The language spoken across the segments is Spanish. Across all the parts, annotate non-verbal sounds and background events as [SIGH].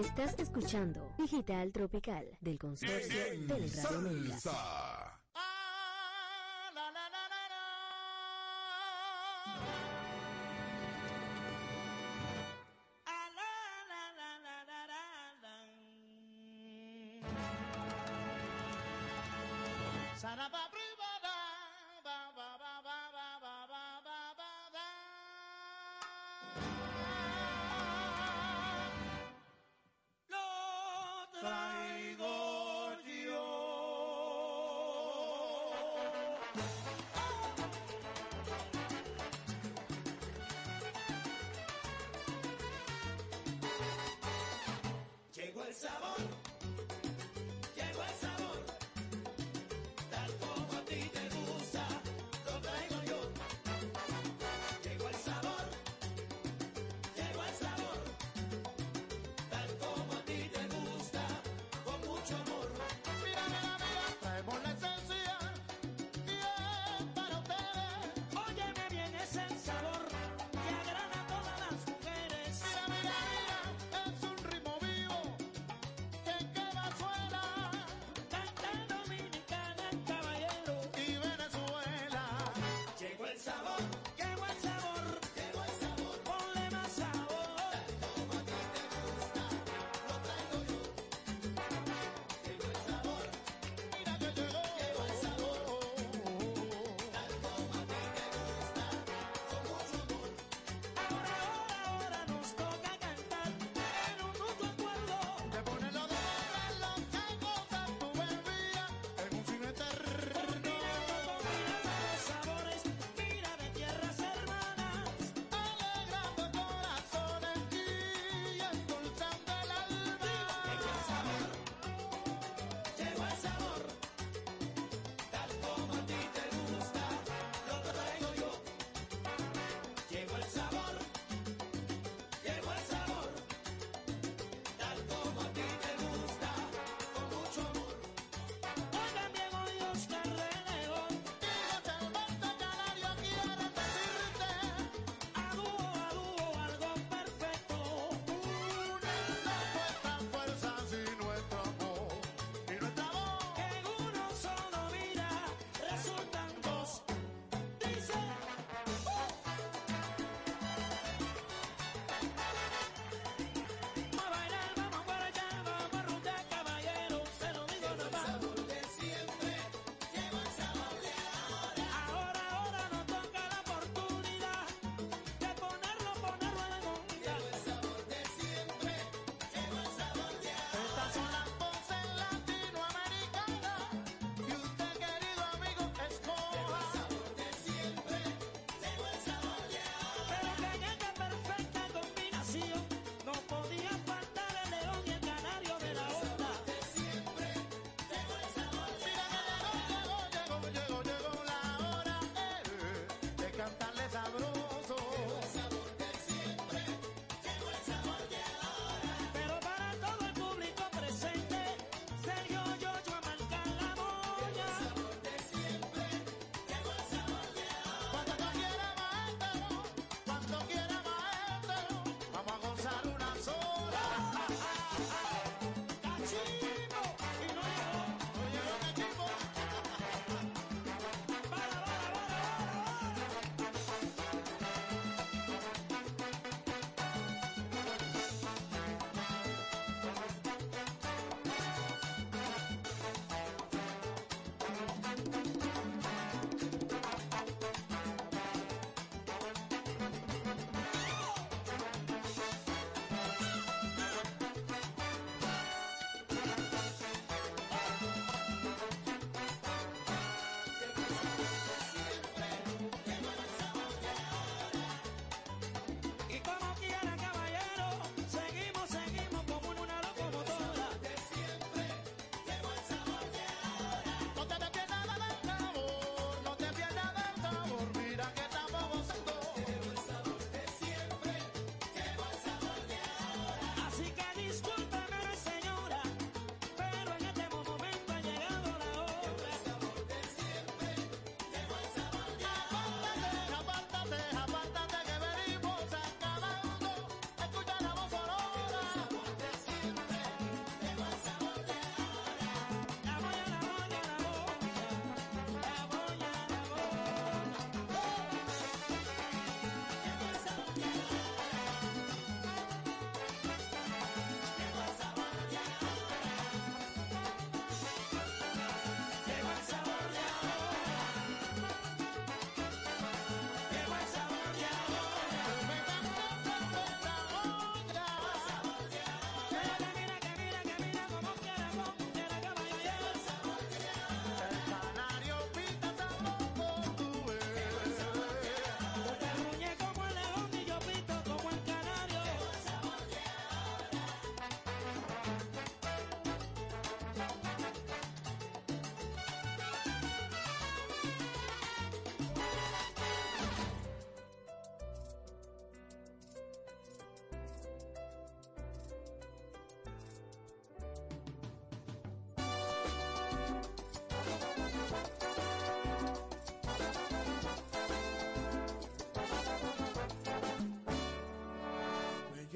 Estás escuchando Digital Tropical del Consorcio En Teleradio América.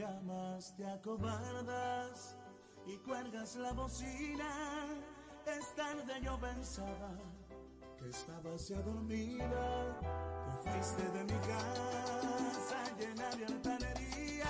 llamas, te acobardas y cuelgas la bocina. Es tarde, yo pensaba que estabas ya dormida. Te fuiste de mi casa llena de altanería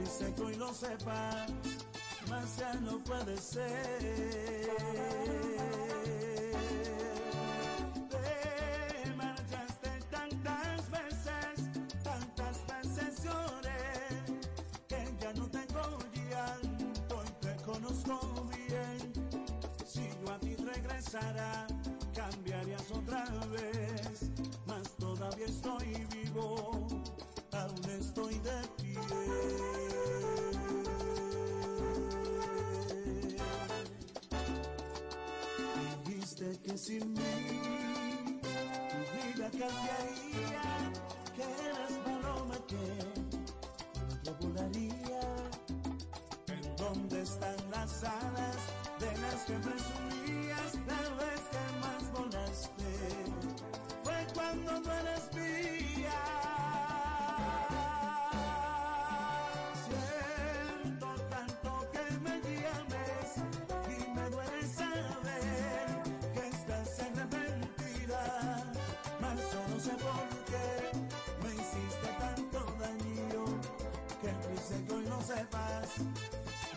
triste que hoy lo sepa, más ya no puede ser. Te marchaste tantas veces, tantas veces que ya no tengo llanto y te conozco bien, si yo a ti regresara. sin mí, tu vida cambia.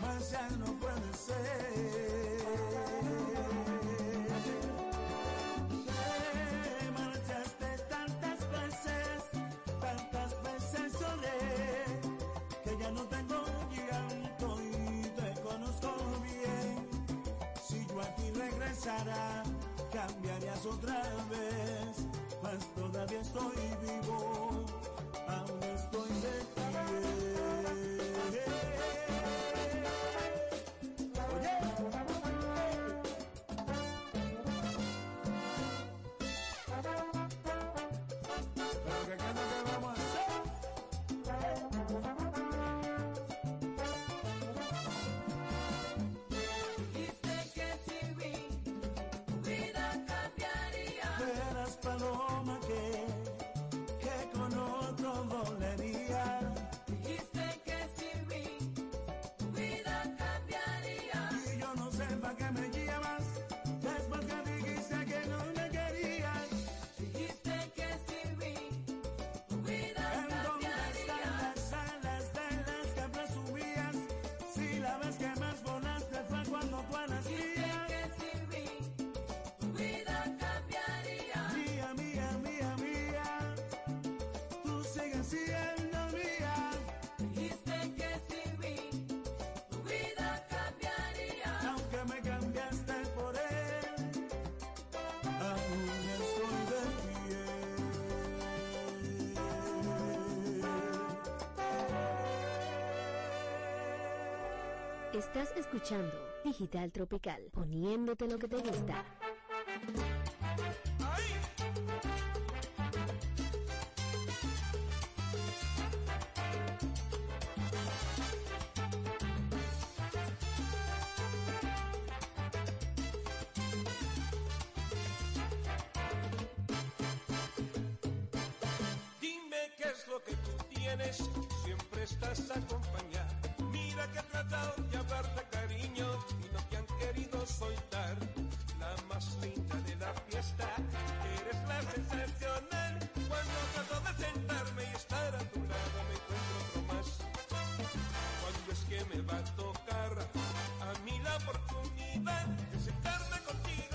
mas ya no puede ser. Te marchaste tantas veces, tantas veces lloré, que ya no tengo llanto y te conozco bien. Si yo a ti regresara, cambiarías otra Estás escuchando Digital Tropical, poniéndote lo que te gusta. que me va a tocar a mí la oportunidad de sentarme contigo.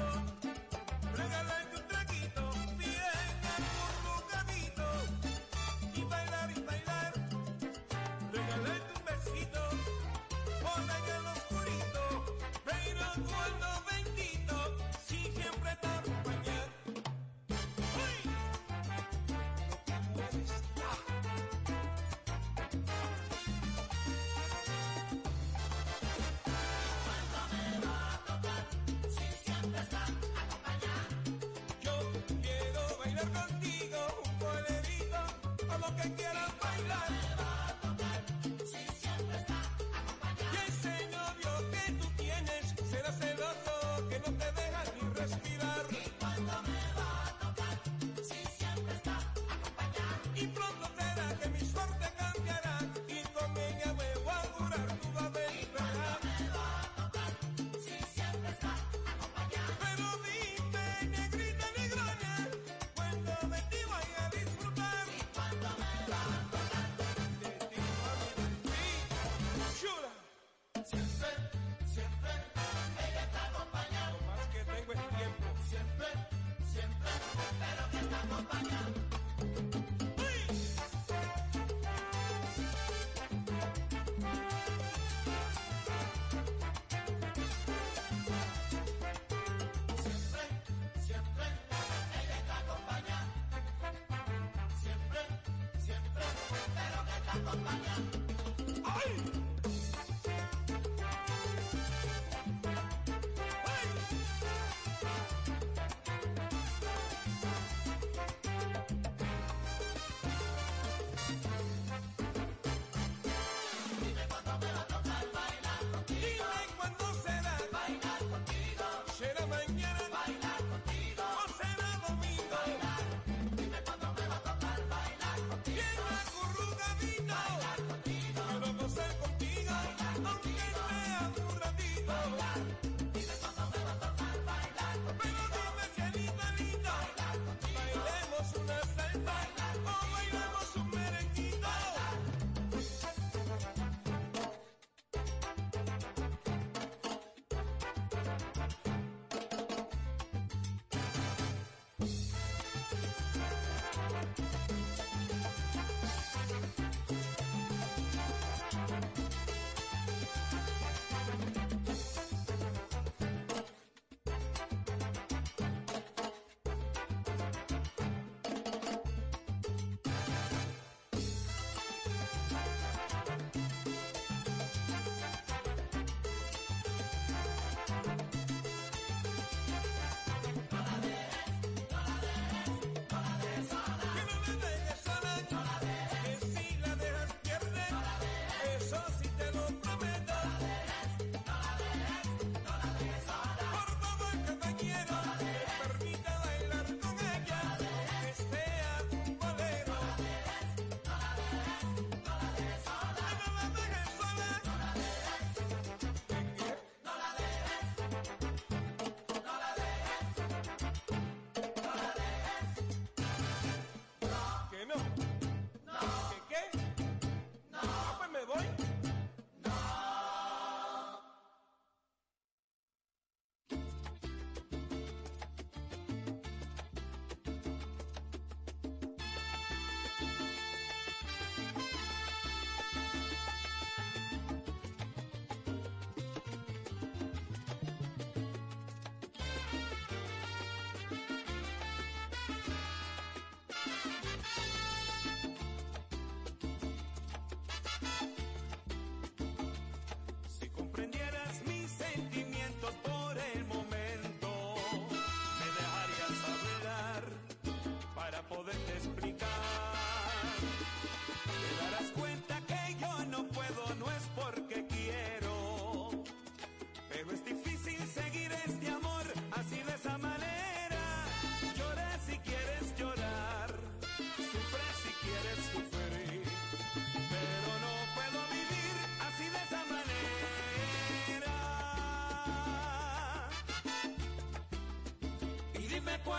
acompañar.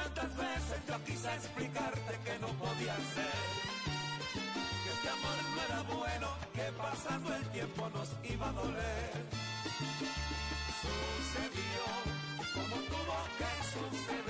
cuántas veces yo quise explicarte que no podía ser. Que este amor no era bueno, que pasando el tiempo nos iba a doler. Sucedió como tuvo que suceder.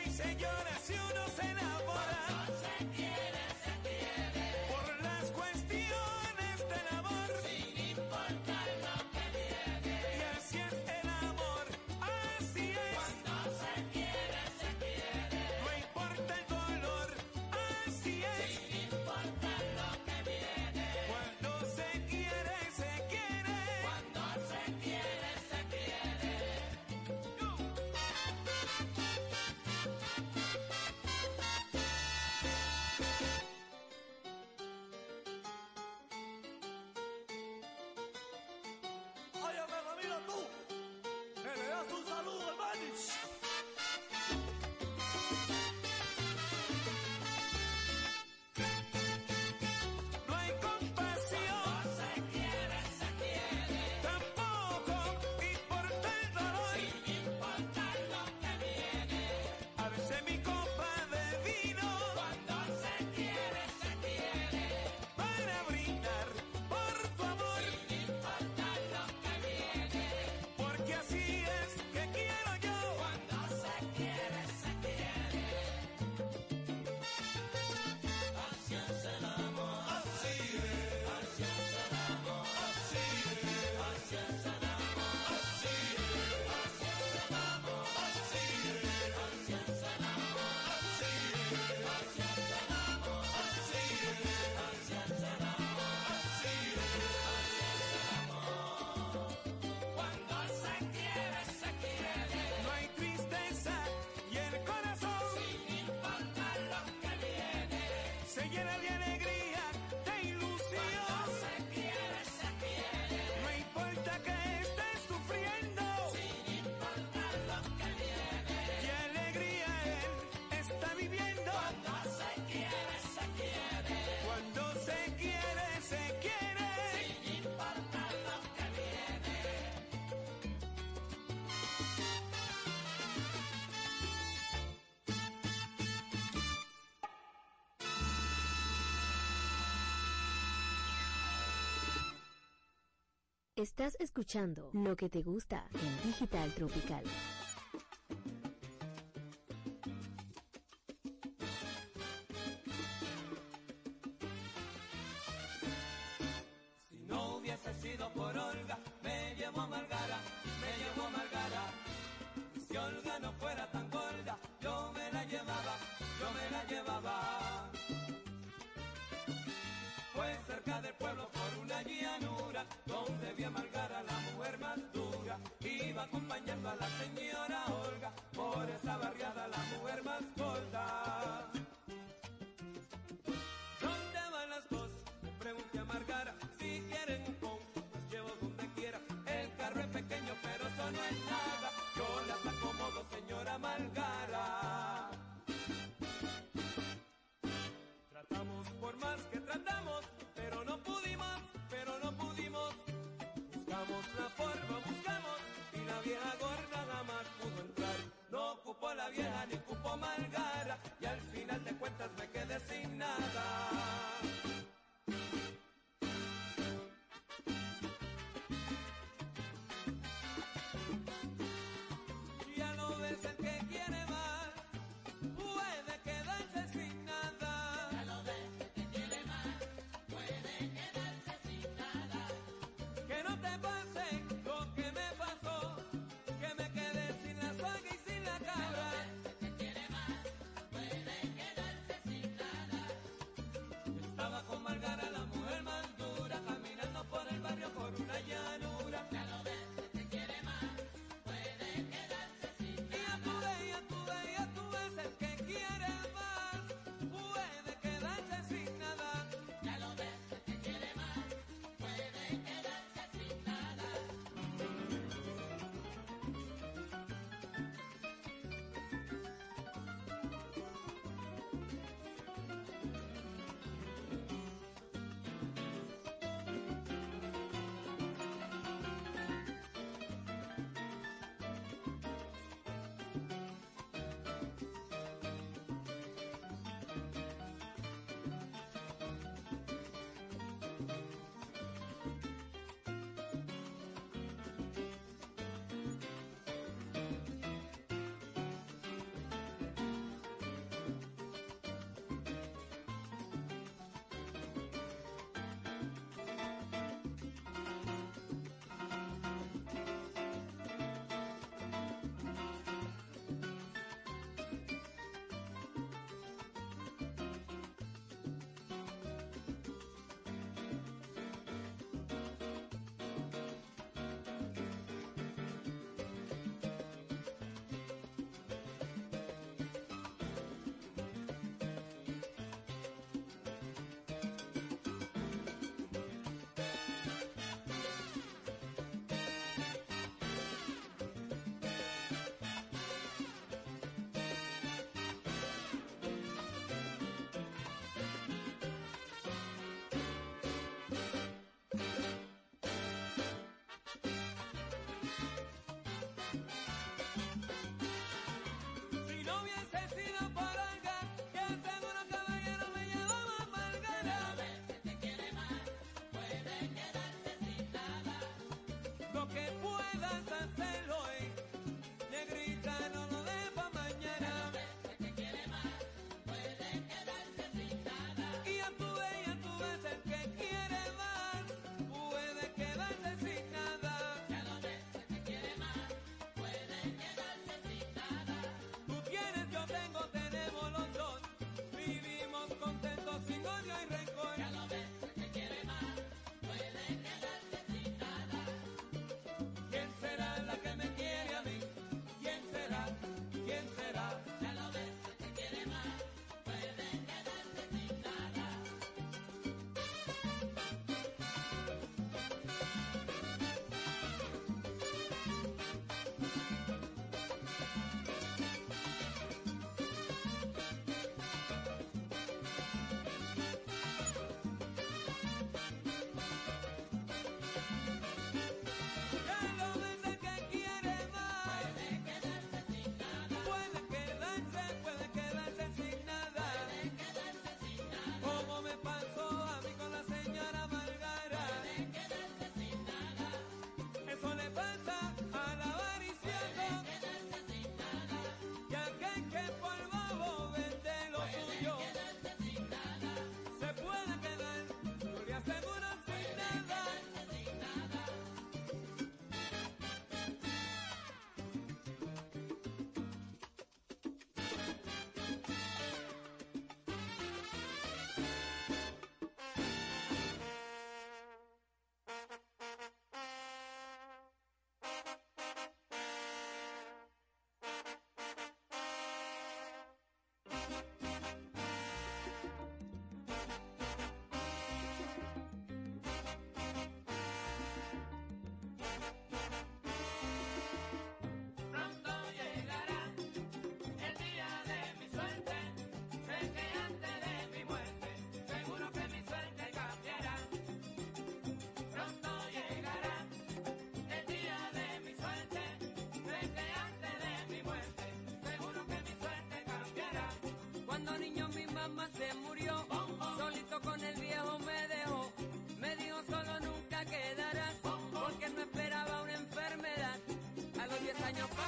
se llena el Estás escuchando lo que te gusta en Digital Tropical. 10 años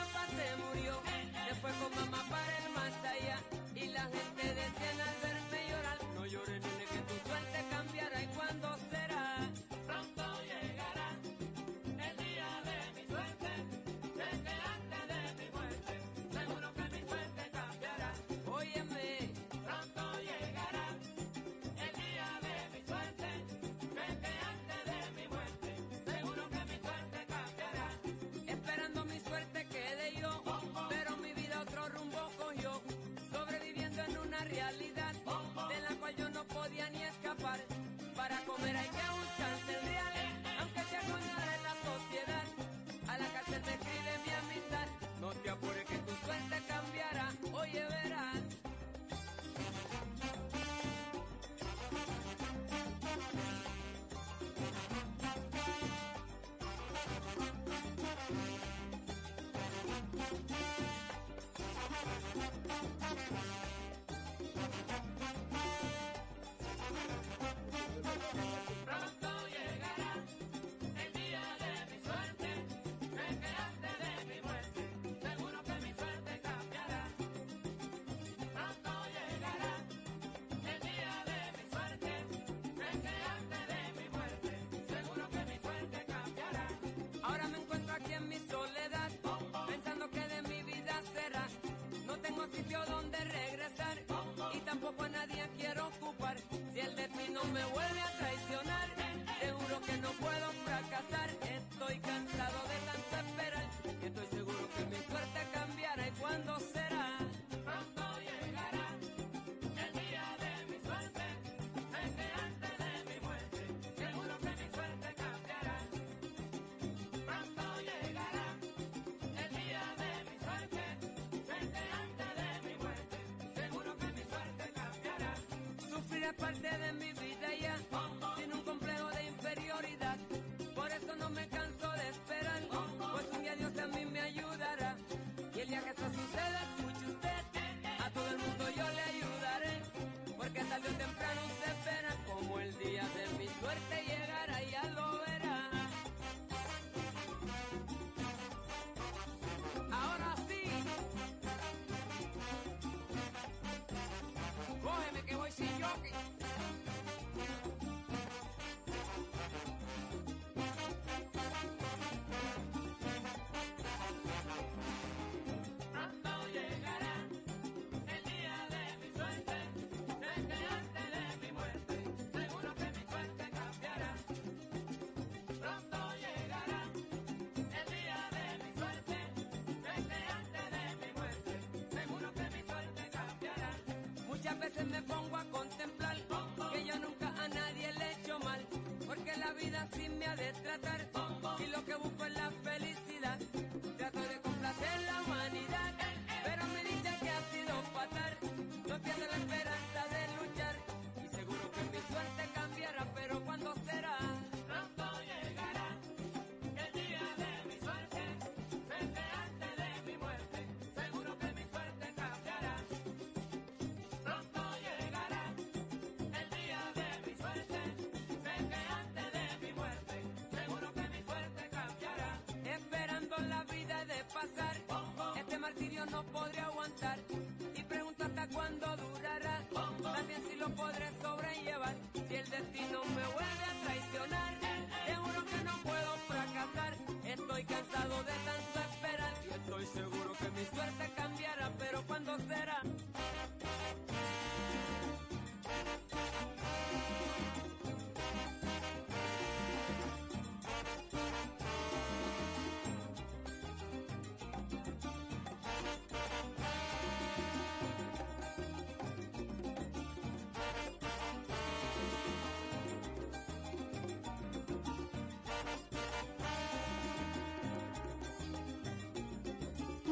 sitio donde regresar. Y tampoco a nadie quiero ocupar. Si el destino me vuelve parte de mi vida. veces me pongo a contemplar que yo nunca a nadie le he hecho mal, porque la vida sí me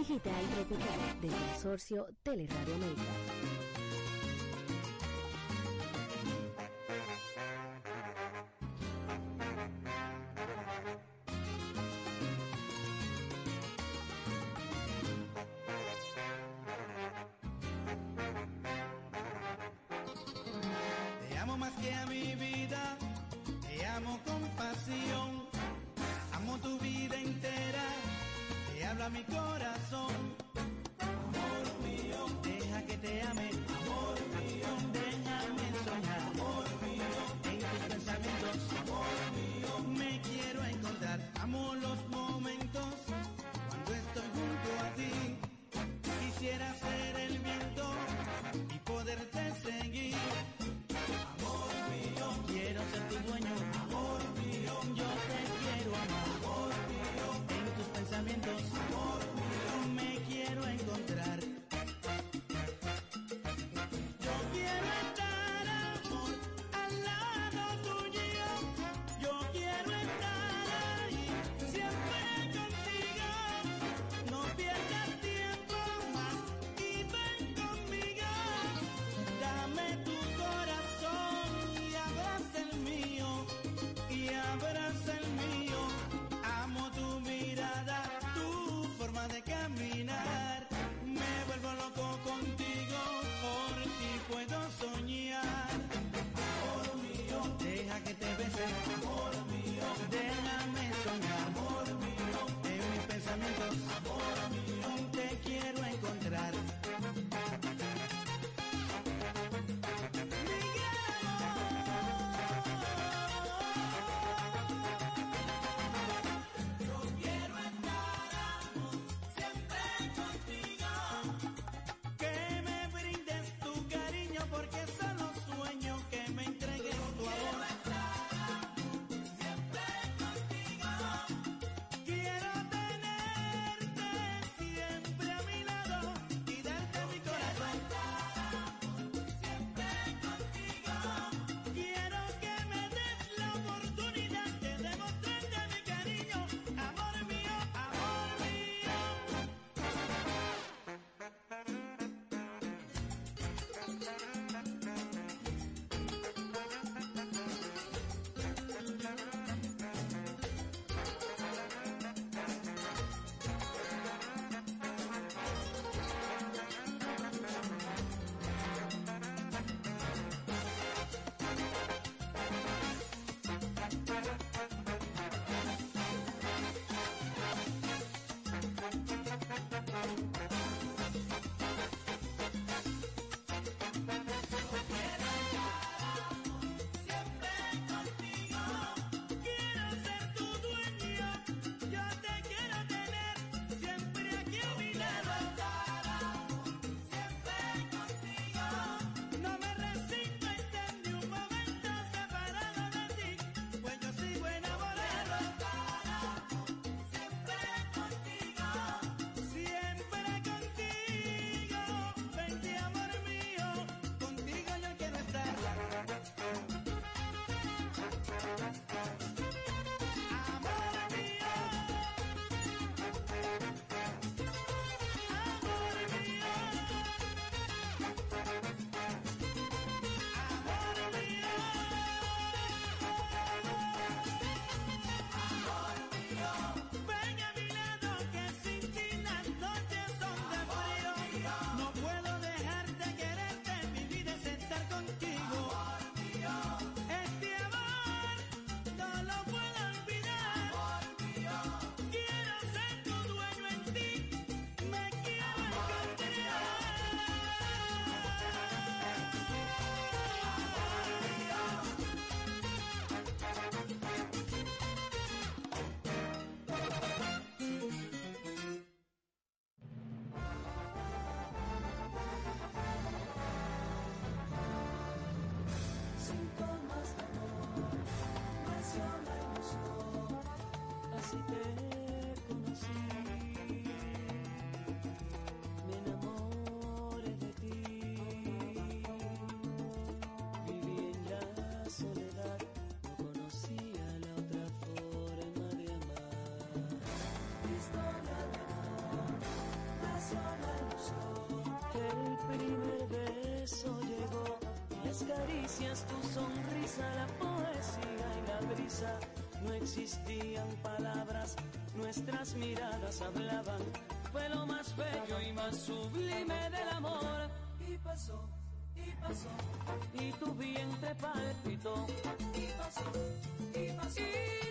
digital tropical del consorcio Teleradio América. caricias, tu sonrisa, la poesía y la brisa. No existían palabras, nuestras miradas hablaban. Fue lo más bello y más sublime del amor. Y pasó, y pasó. Y tu vientre palpitó. Y pasó, y pasó.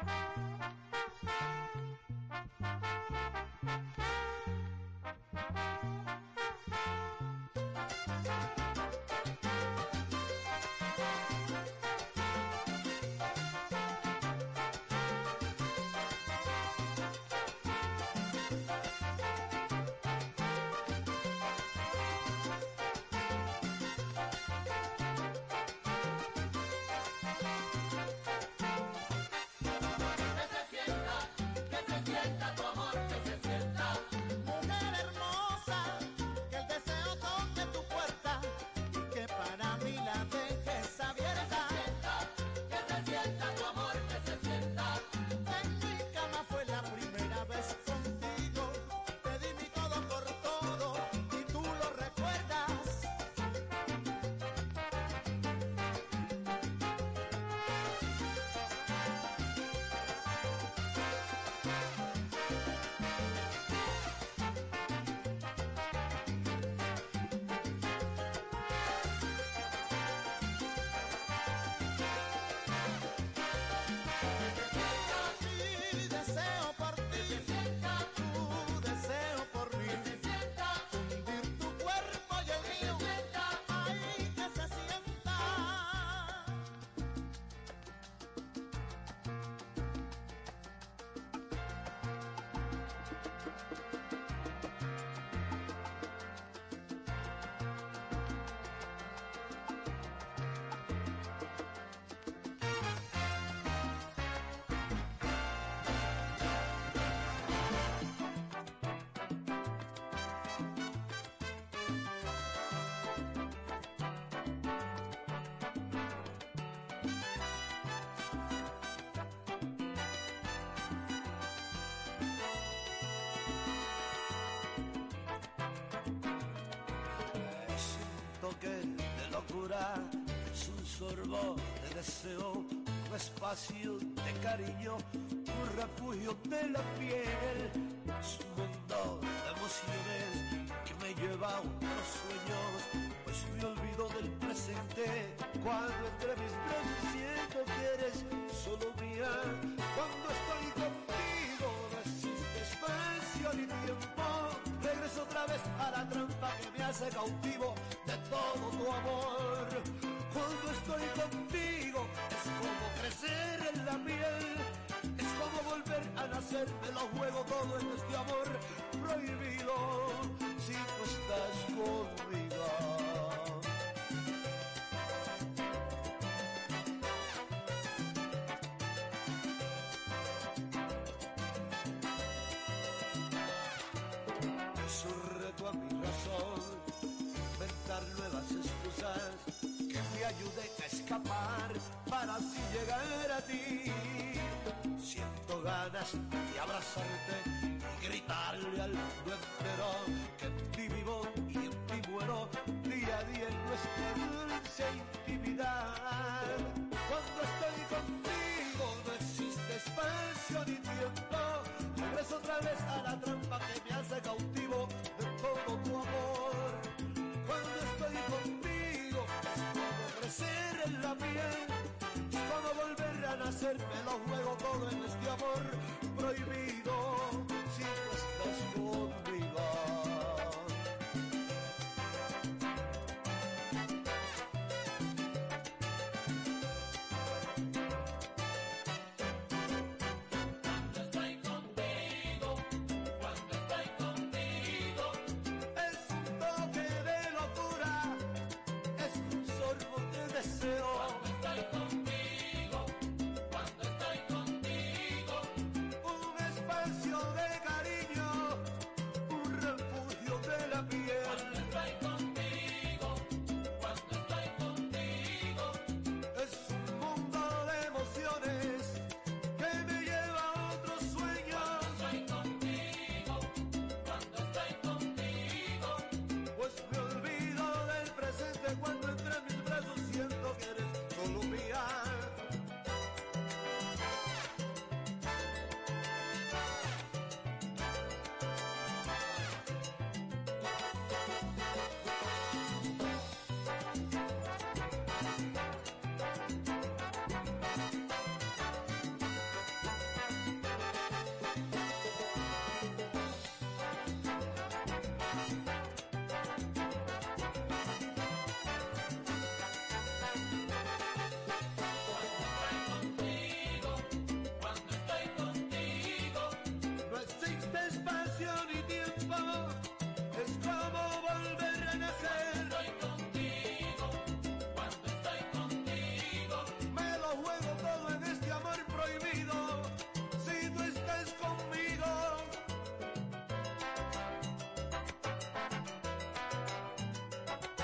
Bye. toque de locura, es un sorbo de deseo, un espacio de cariño, un refugio de la piel, es un mundo de emociones que me lleva a otros sueños, pues me olvido del presente cuando entre mis brazos siento que eres solo mía, cuando estoy contigo no existe espacio ni tiempo, regreso otra vez a la trampa que me hace cautivo todo tu amor. Cuando estoy contigo es como crecer en la piel, es como volver a nacer de los volver a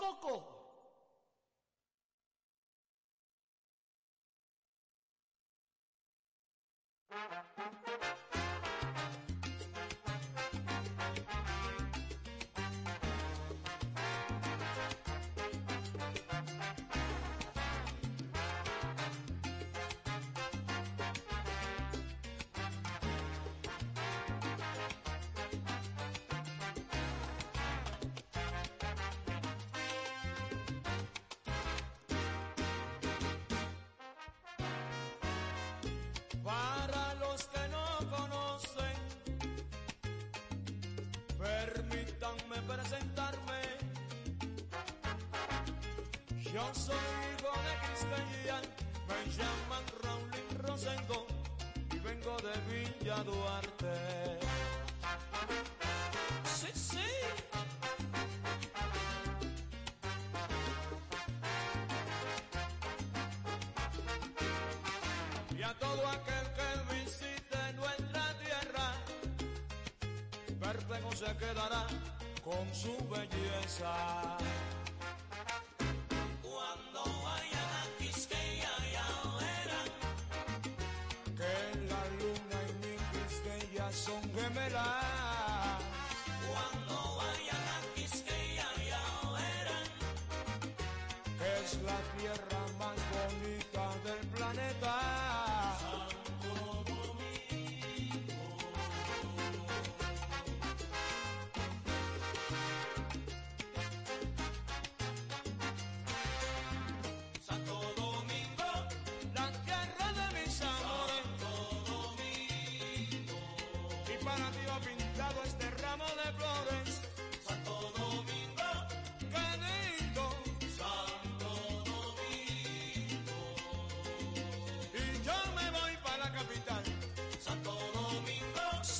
Coco? presentarme. Yo soy hijo de Cristian, me llaman Raulín Rosendo y vengo de Villa Duarte. Sí, sí. Y a todo aquel que visite nuestra tierra, verde no se quedará con su belleza. Cuando vayan a Quisqueya ya verán que la luna y mi Quisqueya son gemelas. Cuando vayan a Quisqueya ya verán que es la tierra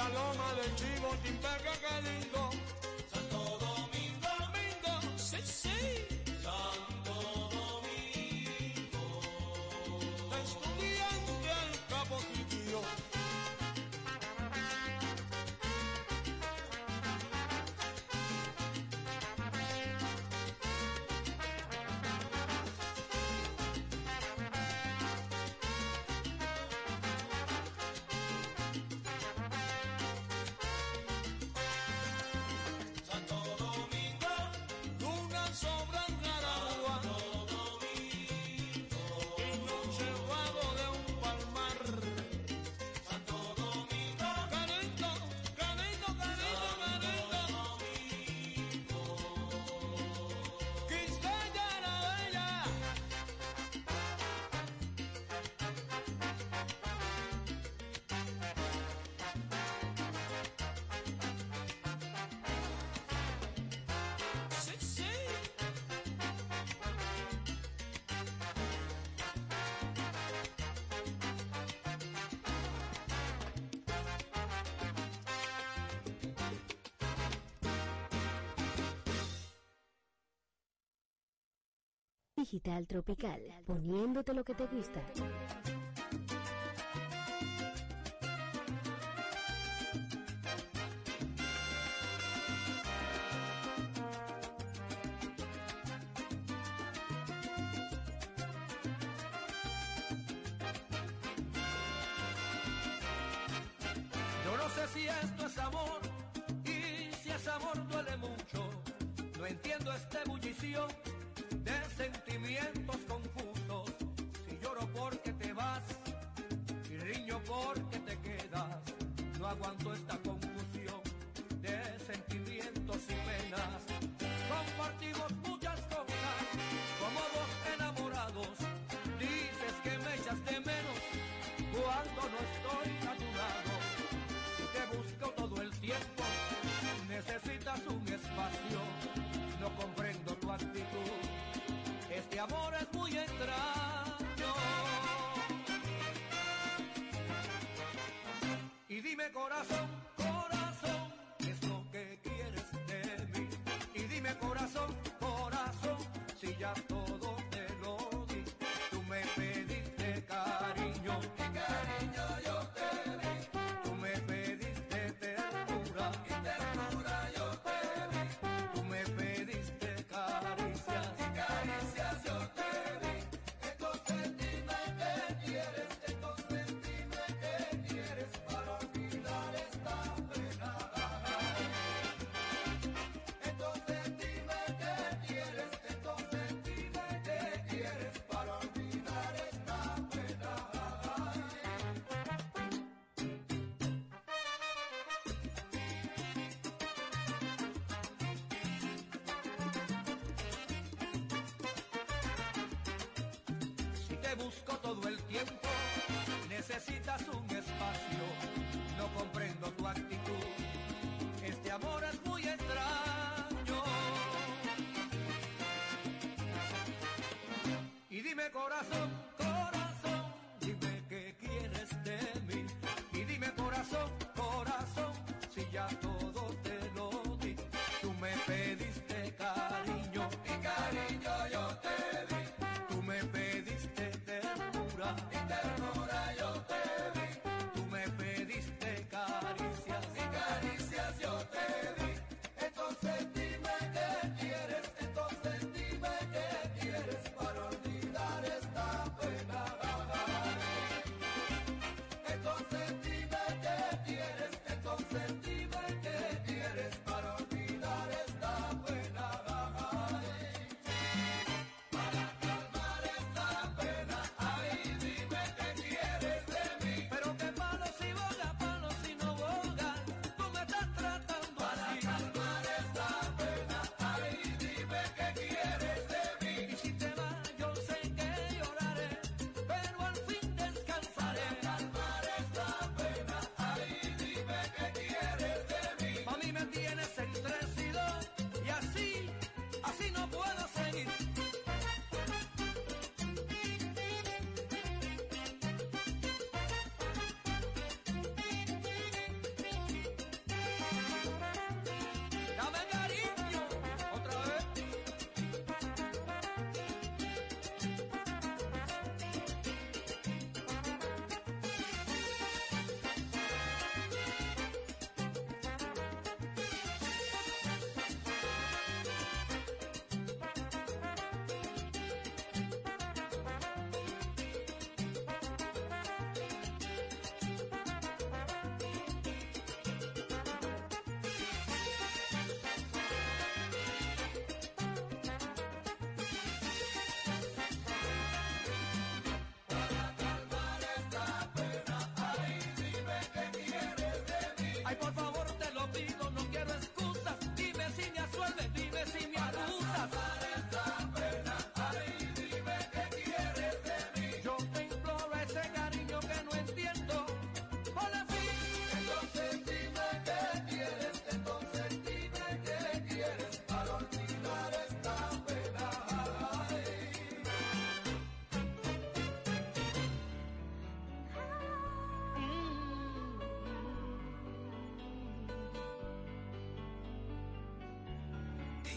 la loma del chivo, timpeca que Digital Tropical, poniéndote lo que te gusta. amor es muy extraño. Y dime corazón, corazón, ¿qué es lo que quieres de mí? Y dime corazón, corazón, si ya todo busco todo el tiempo. Necesitas un espacio, no comprendo tu actitud. Este amor es muy extraño. Y dime corazón, corazón, dime qué quieres de mí. Y dime corazón, corazón, si ya tú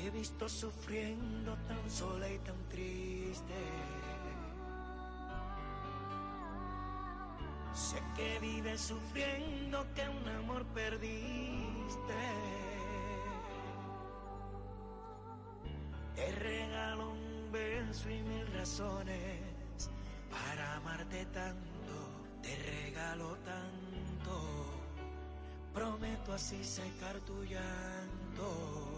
He visto sufriendo tan sola y tan triste. Sé que vives sufriendo que un amor perdiste. Te regalo un beso y mil razones para amarte tanto. Te regalo tanto. Prometo así secar tu llanto.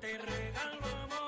Te regalo amor.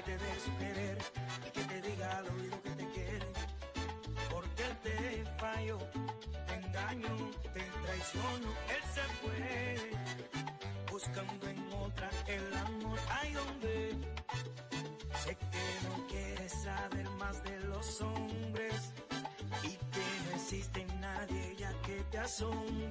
que te dé querer y que te diga al oído que te quiere. Porque él te falló, te engaño, te traiciono, él se fue. Buscando en otra el amor, hay donde. Sé que no quieres saber más de los hombres y que no existe nadie ya que te asombra.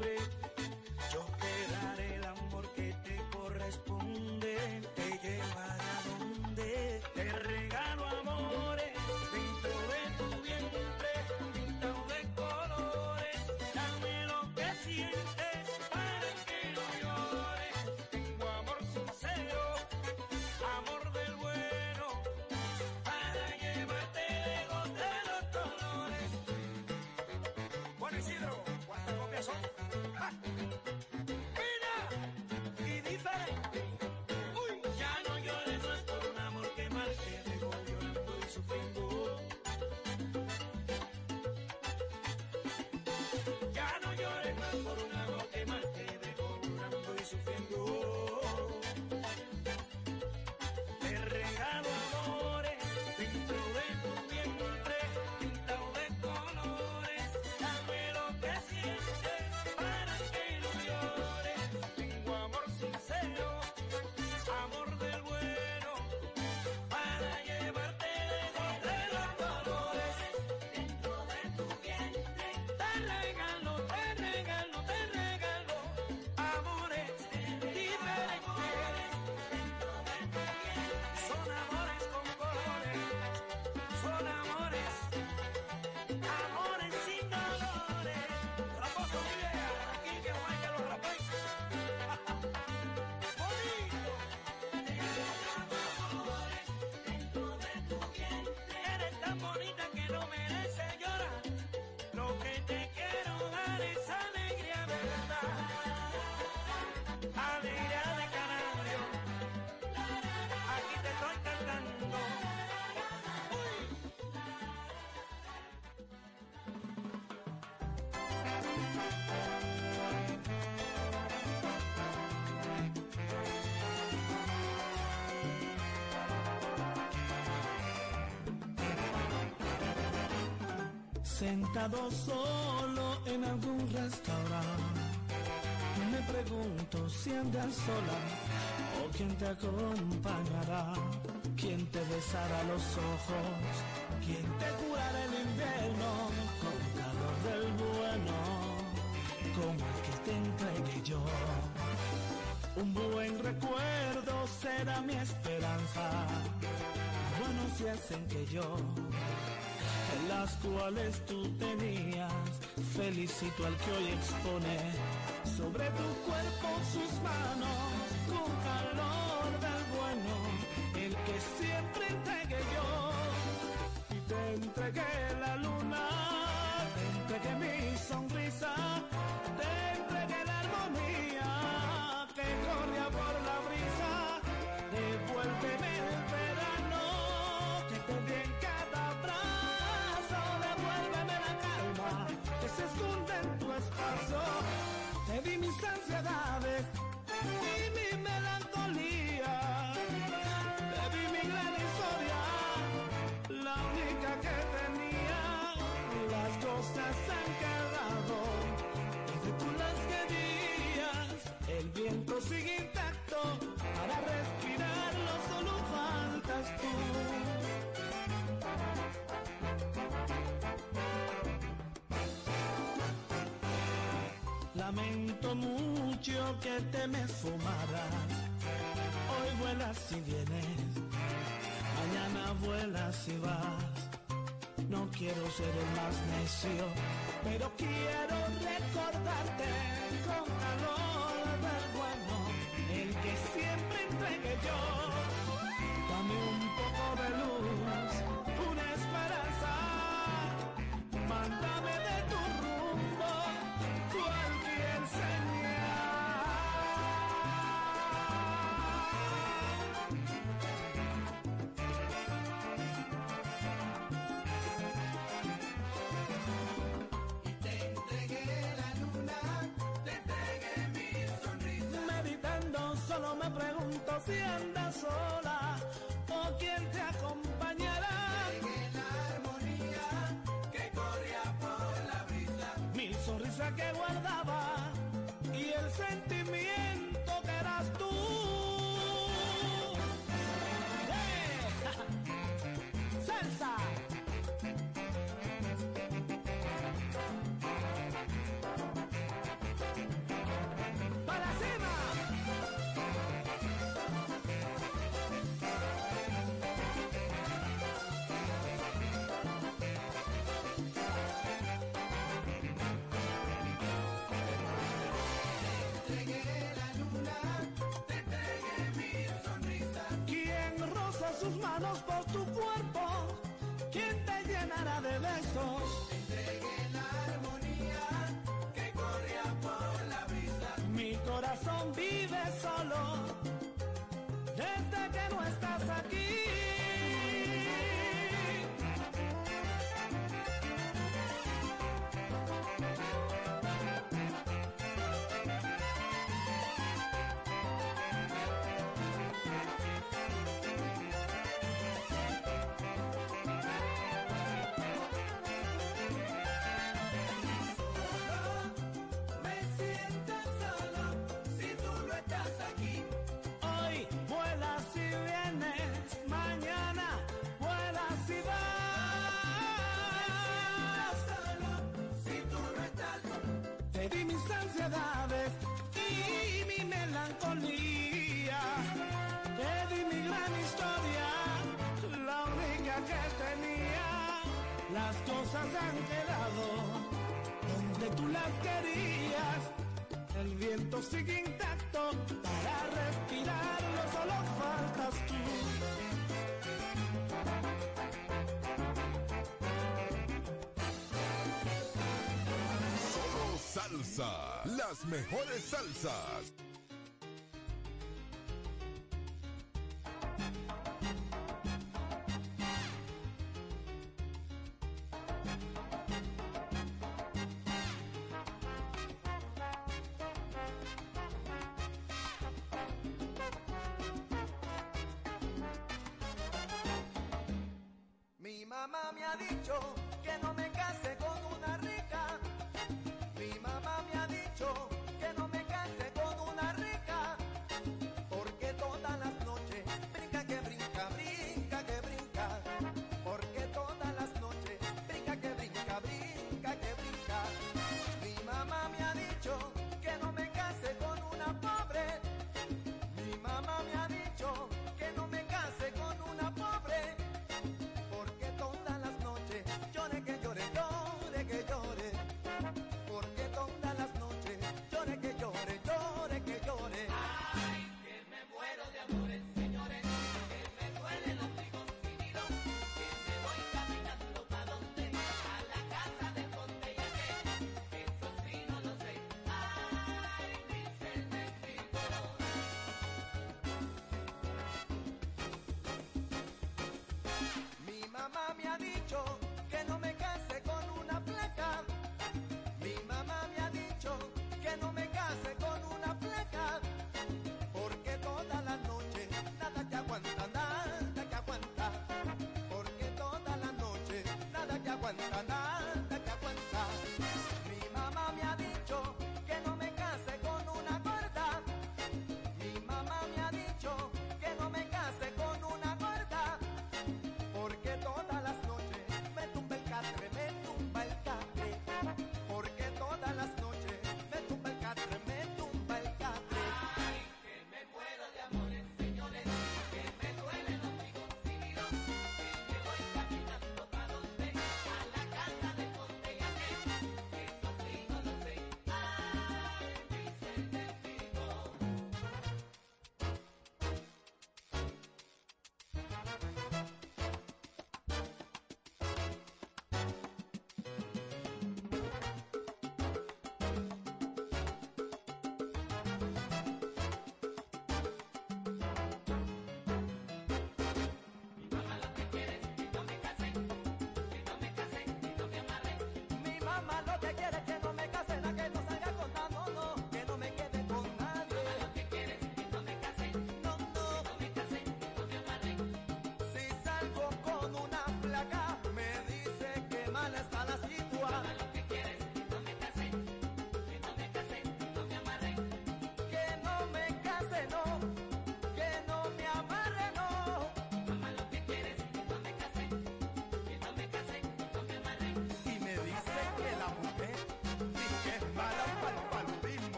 Sentado solo en algún restaurante. Me pregunto si andas sola o quién te acompañará, quién te besará los ojos, quién te curará el invierno con calor del bueno, como el que te entregué yo. Un buen recuerdo será mi esperanza, buenos días en que yo las cuales tú tenías. Felicito al que hoy expone sobre tu cuerpo sus manos con calor del bueno, el que siempre entregué yo. Y te entregué la luna, te entregué mi sonrisa, espacio. Te di mis ansiedades y mi melancolía. Te di mi gran historia, la única que tenía. Las cosas han quedado donde tú las querías. El viento sigue intacto para respirarlo, solo faltas tú. Lamento mucho que te me fumaras. Hoy vuelas y vienes, mañana vuelas y vas. No quiero ser el más necio, pero quiero recordarte con calor del bueno, el que siempre entregué yo. Dame un poco de luz, solo me pregunto si andas sola besos? la armonía que corría por la brisa. Mi corazón vive solo desde que no estás aquí. Ansiedades y mi melancolía. Te di mi gran historia, la única que tenía. Las cosas han quedado donde tú las querías. El viento sigue intacto para respirarlo, solo faltas tú. Las mejores salsas. Mi mamá me ha dicho 멈춰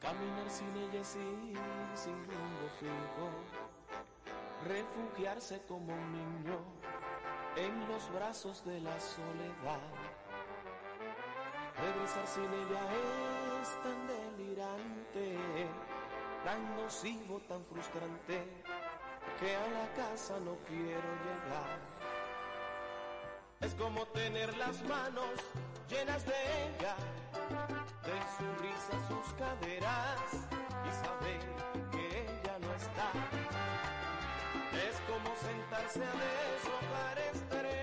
Caminar sin ella sí, sin rumbo fijo, refugiarse como un niño en los brazos de la soledad. Regresar sin ella es tan delirante, tan nocivo, tan frustrante que a la casa no quiero llegar. Es como tener las manos llenas de ella, de su risa sus caderas y saber que ella no está. Es como sentarse a deshojar estrellas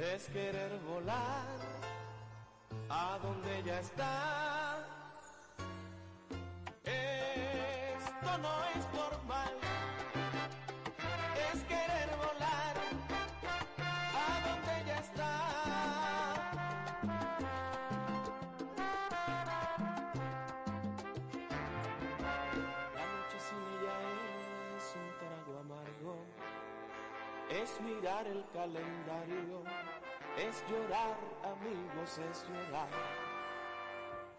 es querer volar a donde ella está. Esto no es normal, es querer volar a donde ella está. La noche sin ella es un trago amargo, es mirar el calendario es llorar, amigos, es llorar.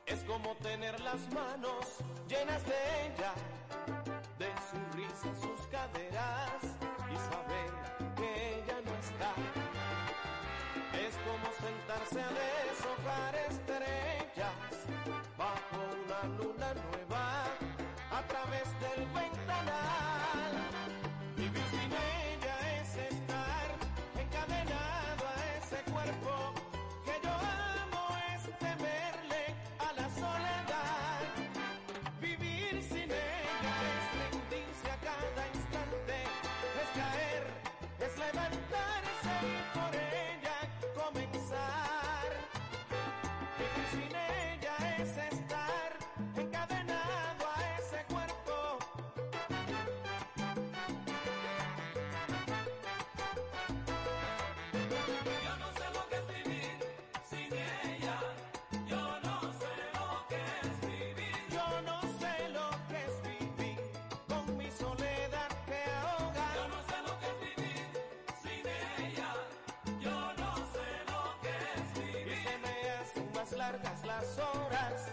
Es como tener las manos llenas de ella largas las horas.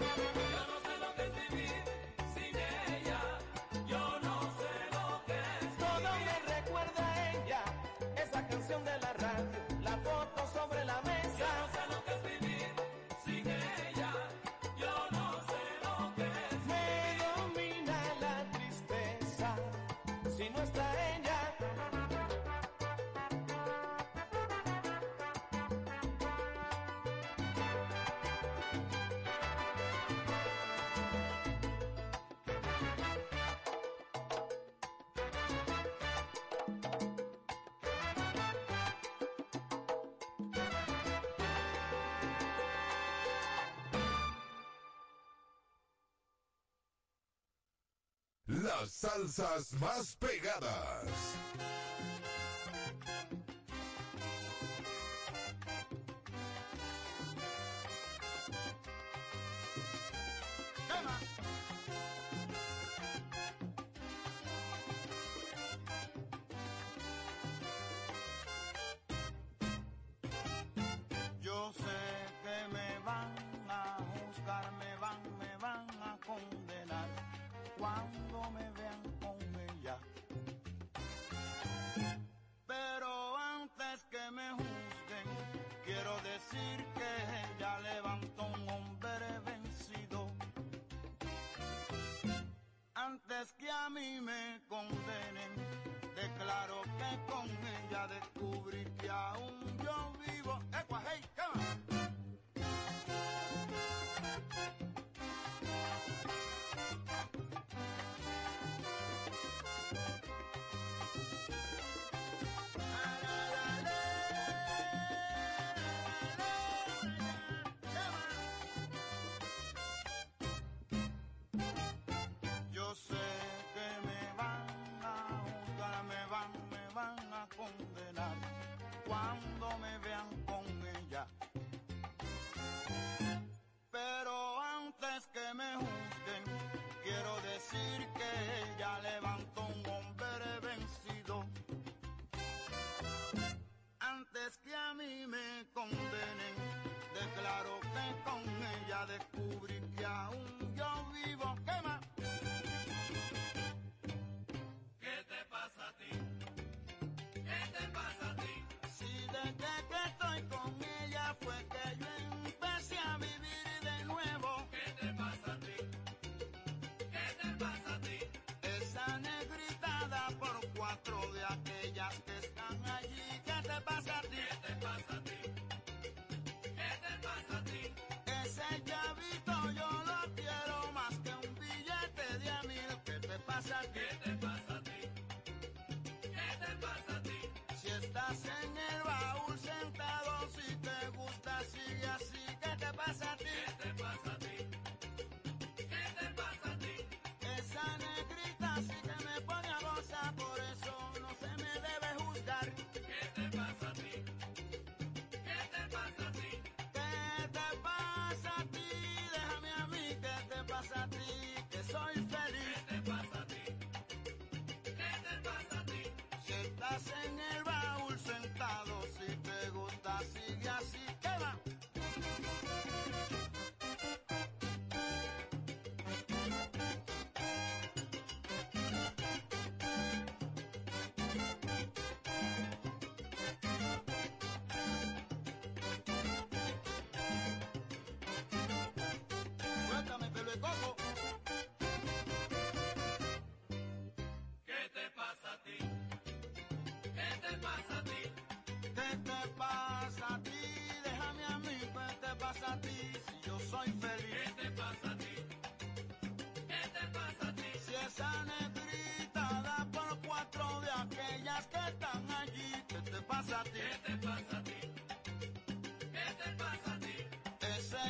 Yo Las salsas más pegadas. que a mí me condenen. Declaro que con ella descubrí que aún yo vivo. ¡Ecuajei, hey, cuando me vean con ella. Pero antes que me juzguen, quiero decir que ella levantó un hombre vencido. Antes que a mí me condenen, declaro que con ella descubrí de aquellas que están allí. ¿Qué te pasa a ti? ¿Qué te pasa a ti? Ese llavito yo lo quiero más que un billete de a mil. ¿Qué te pasa a ti? ¿Qué te pasa a ti? ¿Qué te pasa a ti? Si estás en el baúl sentado, si te gusta, sigue.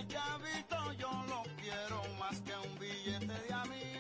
chavito yo lo quiero más que un billete de amigo.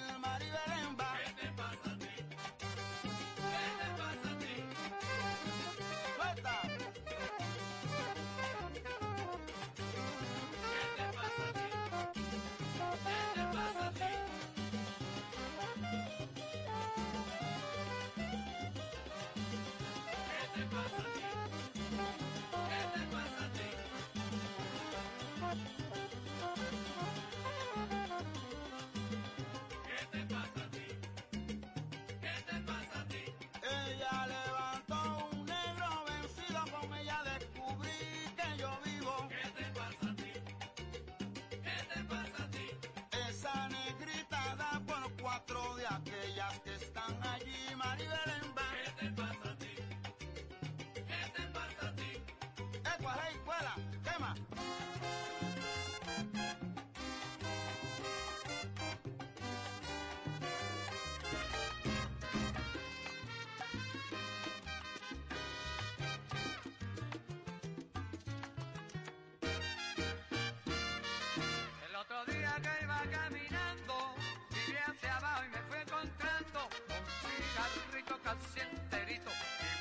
Y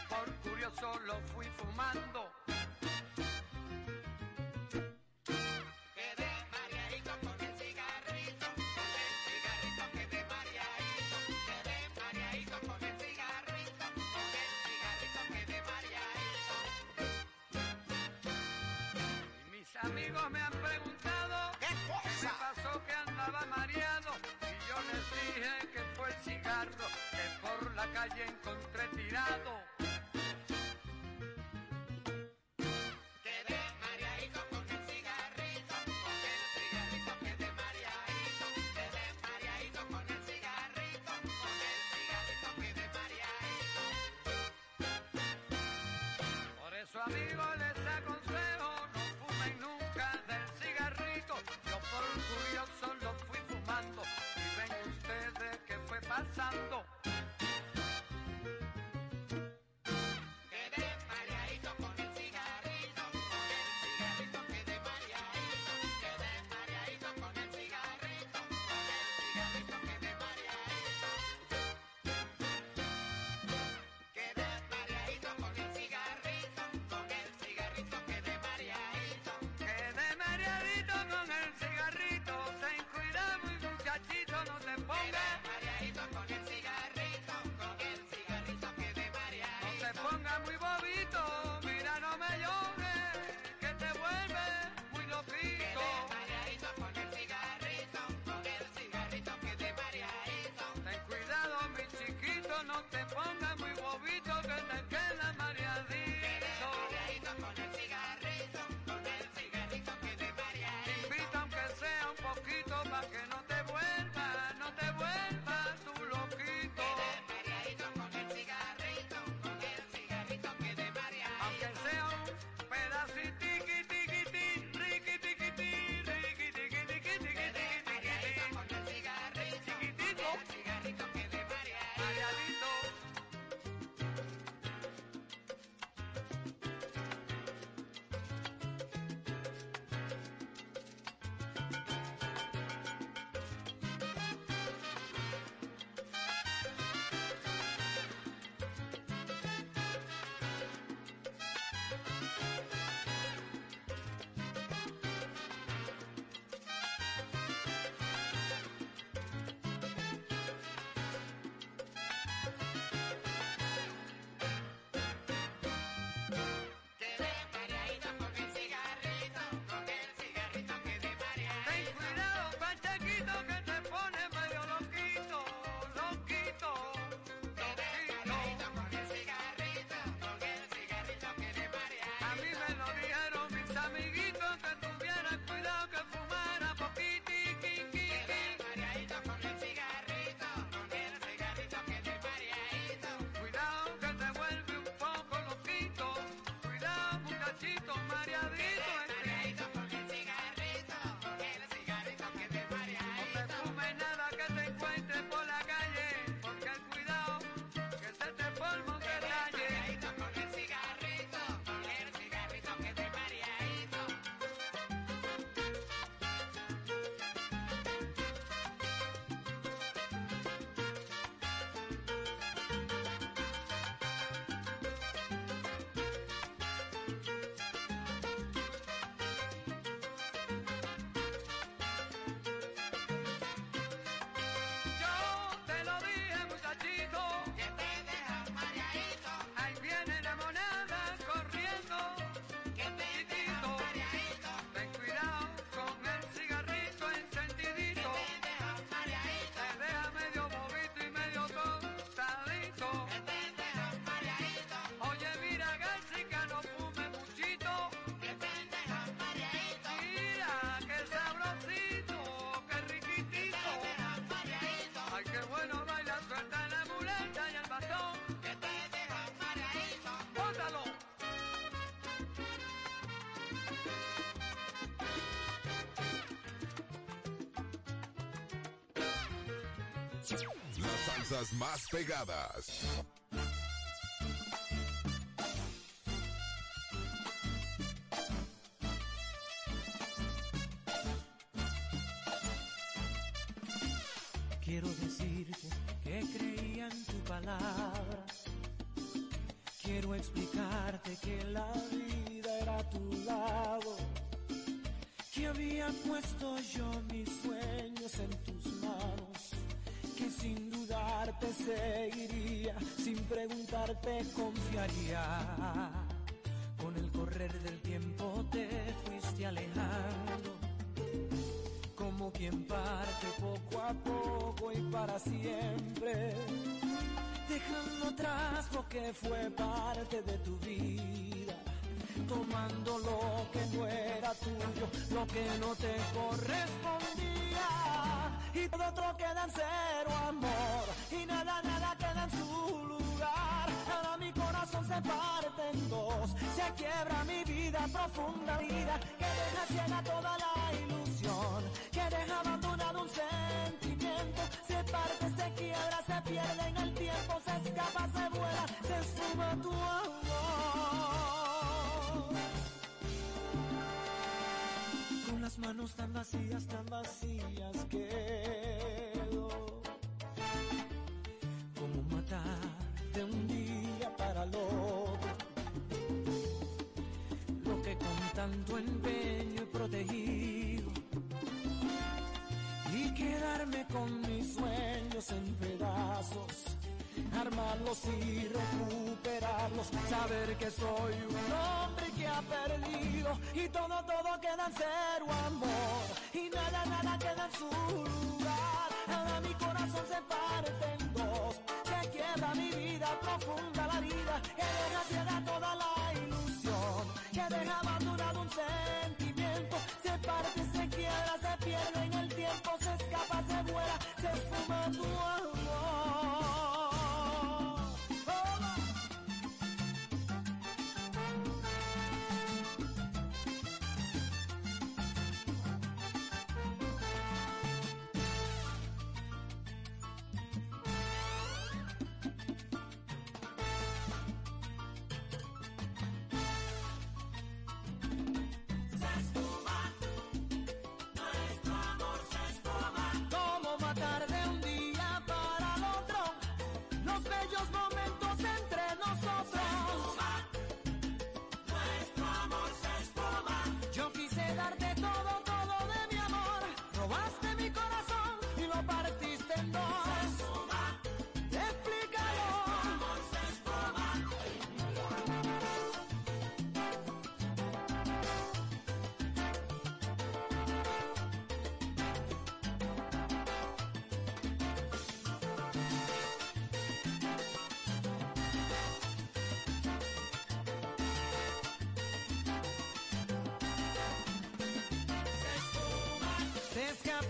por curioso lo fui fumando. Quede mareadito con el cigarrito Con el cigarrito que me mareadito Quede mareadito con el cigarrito Con el cigarrito que me mareadito Mis amigos me han preguntado ¿Qué pasó que andaba mareado? Y yo les dije que fue el cigarro. Por la calle encontré tirado. Te ve Mariahizo con el cigarrito. Con el cigarrito que te mariahizo. Te ve Mariahizo con el cigarrito. Con el cigarrito que te mariahizo. Por eso, amigos, les aconsejo: no fumen nunca del cigarrito. Yo por curioso lo fui fumando. Y ven ustedes qué fue pasando. Las salsas más pegadas. seguiría, sin preguntarte confiaría. Con el correr del tiempo te fuiste alejando, como quien parte poco a poco y para siempre, dejando atrás lo que fue parte de tu vida tomando lo que no era tuyo, lo que no te correspondía y todo otro queda en. quiebra mi vida, profunda vida, que deja ciega toda la ilusión, que deja abandonado un sentimiento, se parte, se quiebra, se pierde en el tiempo, se escapa, se vuela, se suma tu amor. Con las manos tan vacías, tan vacías que tanto empeño y protegido. Y quedarme con mis sueños en pedazos, armarlos y recuperarlos, saber que soy un hombre que ha perdido y todo, todo queda en cero amor. Y nada, nada queda en su lugar, ahora mi corazón se parte en dos, se quiebra mi vida profunda la vida que deja toda la ilusión que dejaba sentimiento, se parte, se quiebra, se pierde en el tiempo, se escapa, se vuela, se esfuma tu amor.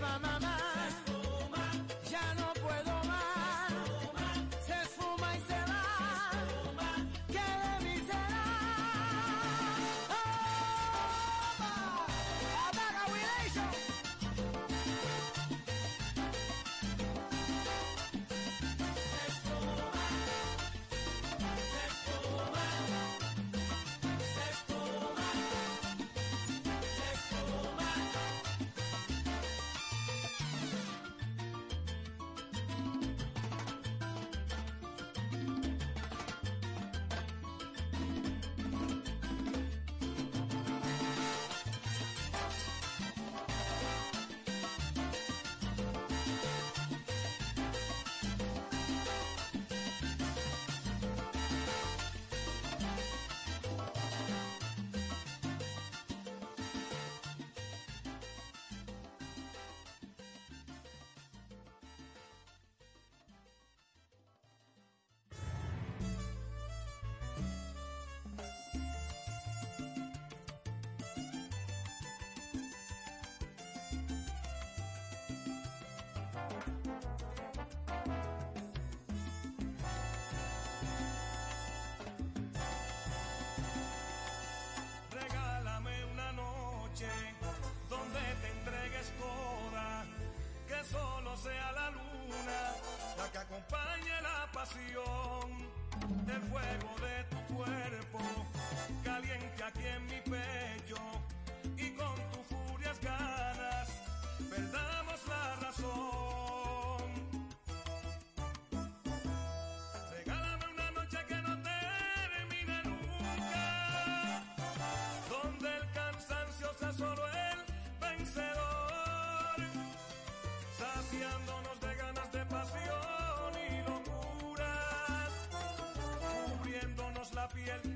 Se acompañe la pasión, el fuego de tu cuerpo, caliente aquí en mi pecho,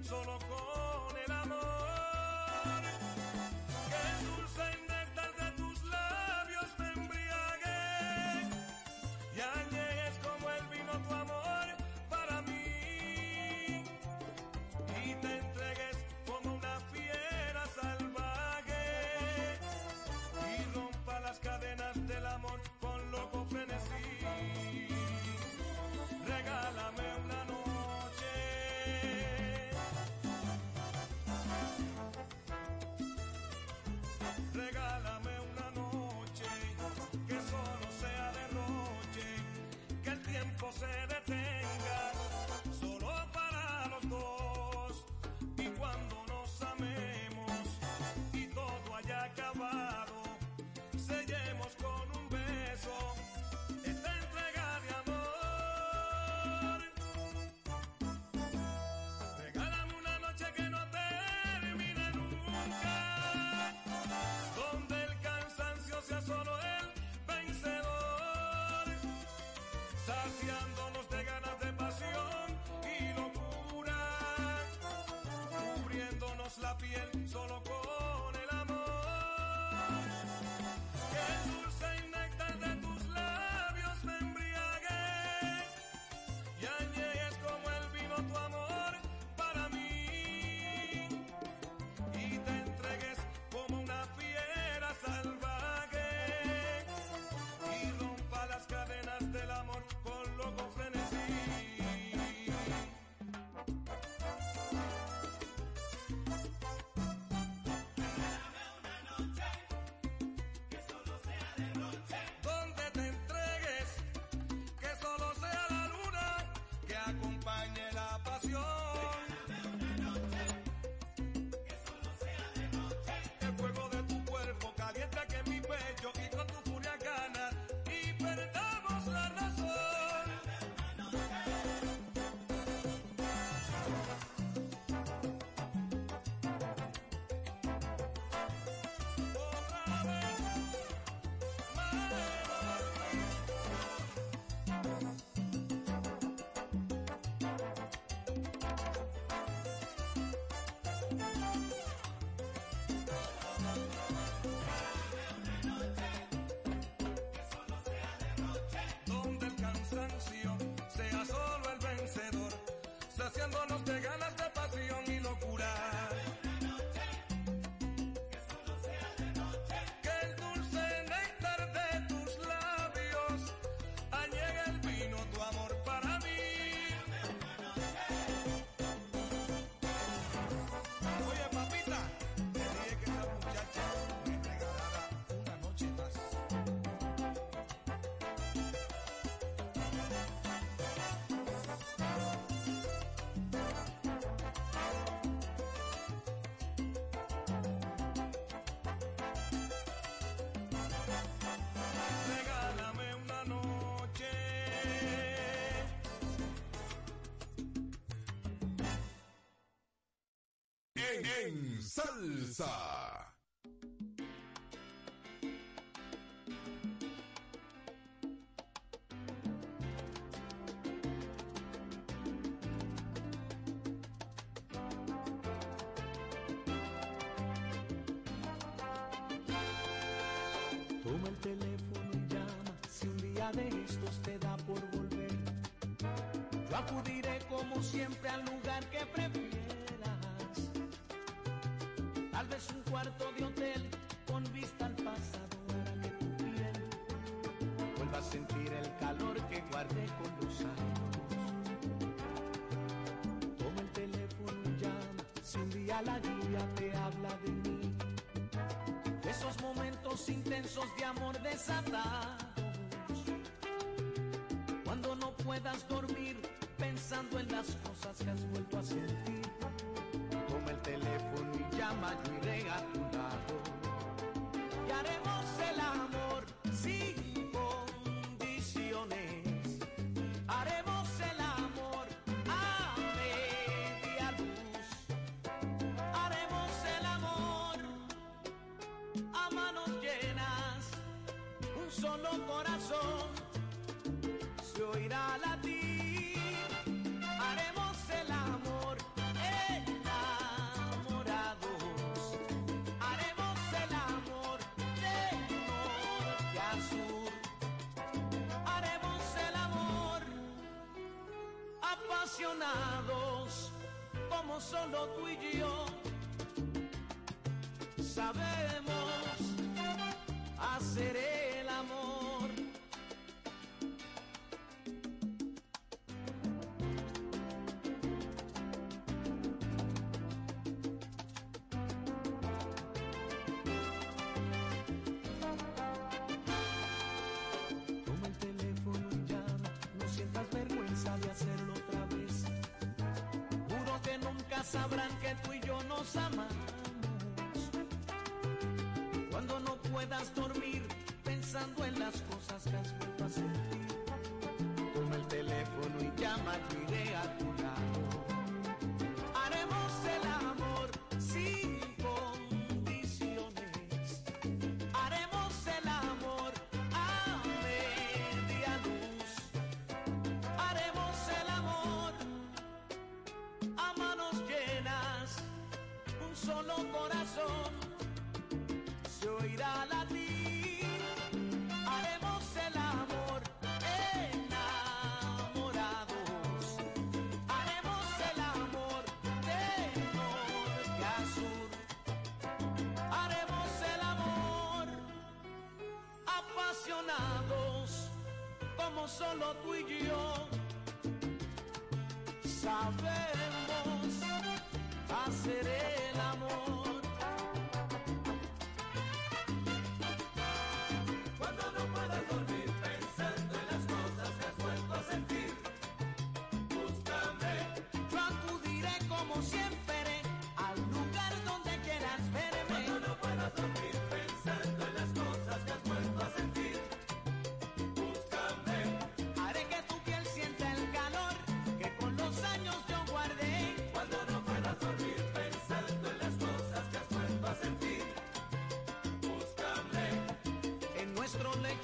solo con el amor. Piel En, salsa. Toma el teléfono y llama si un día de estos te da por volver. Yo acudiré como siempre al lugar que prefieras. Cuarto de hotel con vista al pasado para que tu piel vuelva a sentir el calor que guardé con los años. Toma el teléfono y llama si un día la lluvia te habla de mí de esos momentos intensos de amor desatados. Cuando no puedas dormir pensando en las cosas que has vuelto a sentir. Toma el teléfono y llama, solo corazón se oirá latir. Haremos el amor enamorados, haremos el amor de norte a sur, haremos el amor apasionados como solo tú y yo sabemos hacer sabrán que tú y yo nos amamos. Cuando no puedas dormir pensando en las cosas que has vuelto a sentir. Toma el teléfono y llama, iré a tu. mundo solo tú y yo. Sabemos hacer el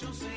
yo sé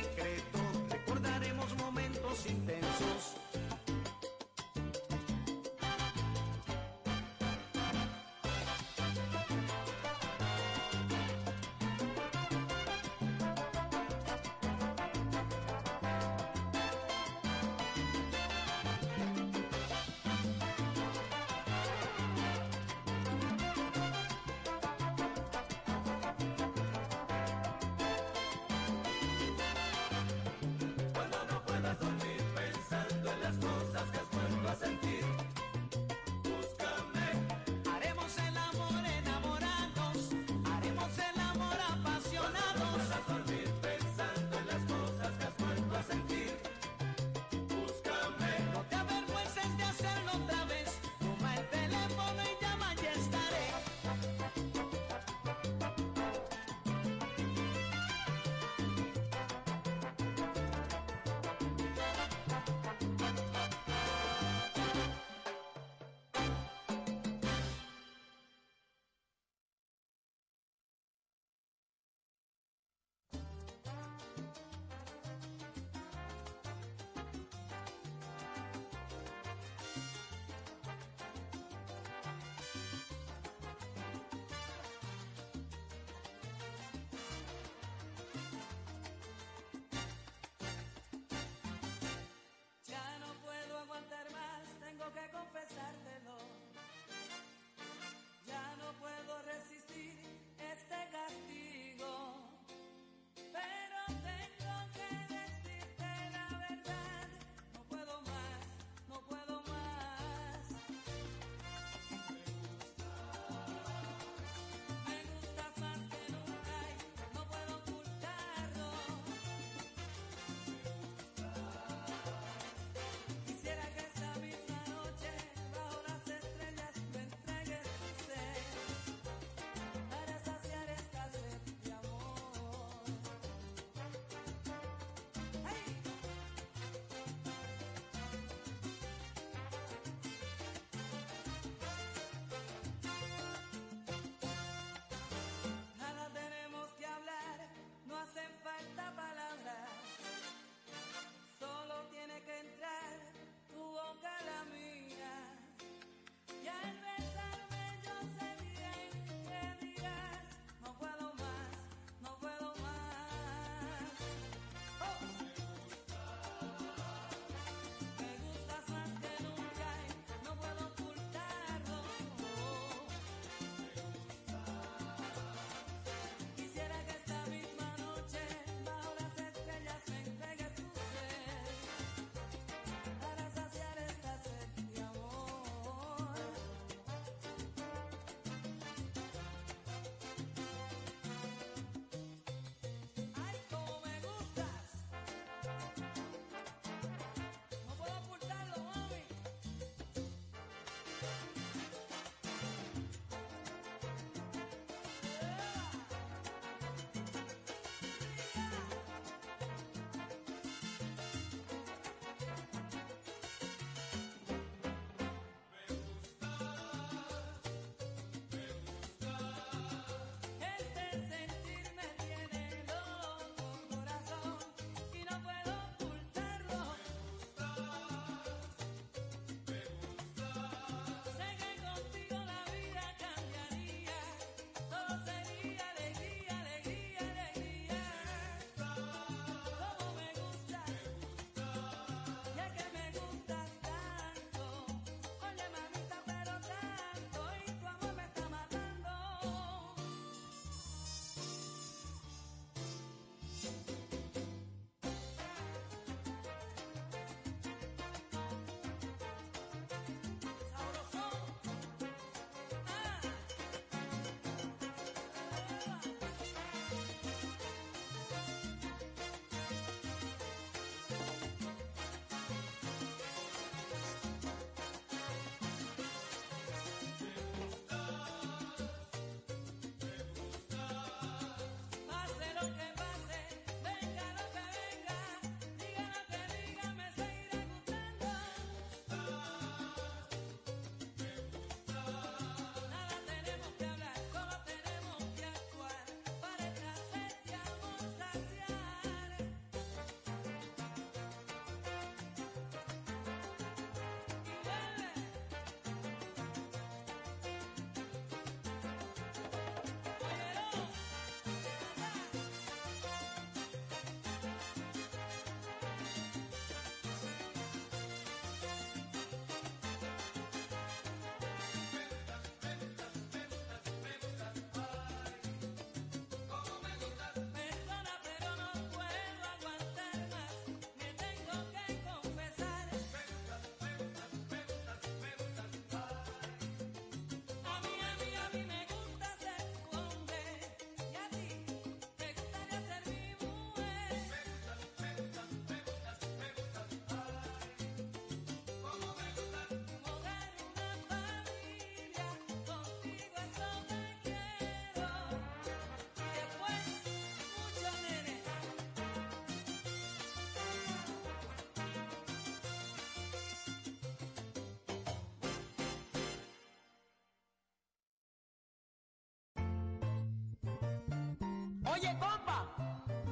Oye, compa,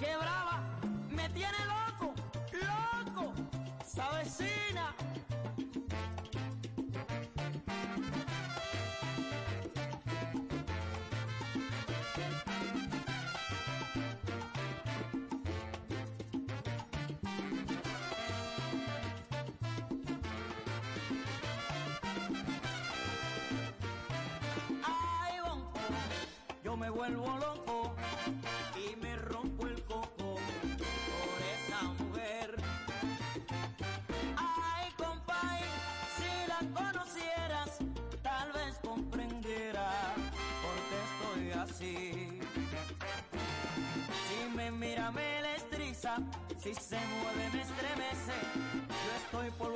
qué brava, me tiene loco, loco, esa vecina. me vuelvo loco Si se mueve me estremece, yo estoy por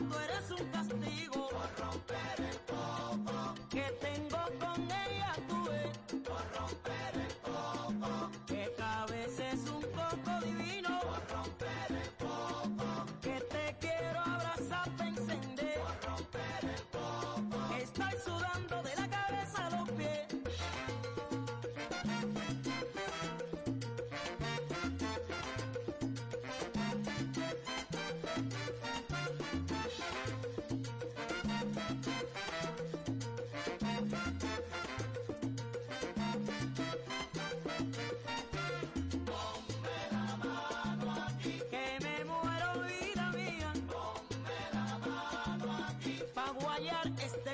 gato aguayar este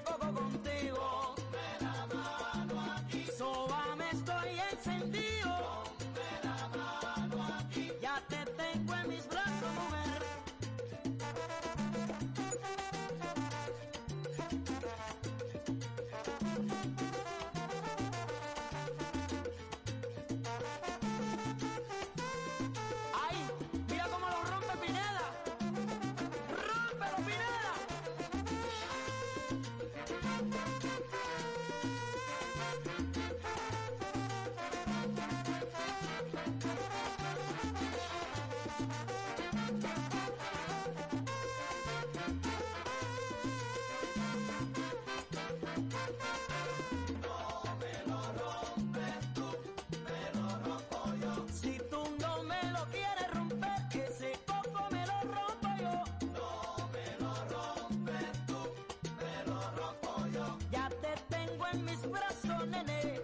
en mis brazos, nene,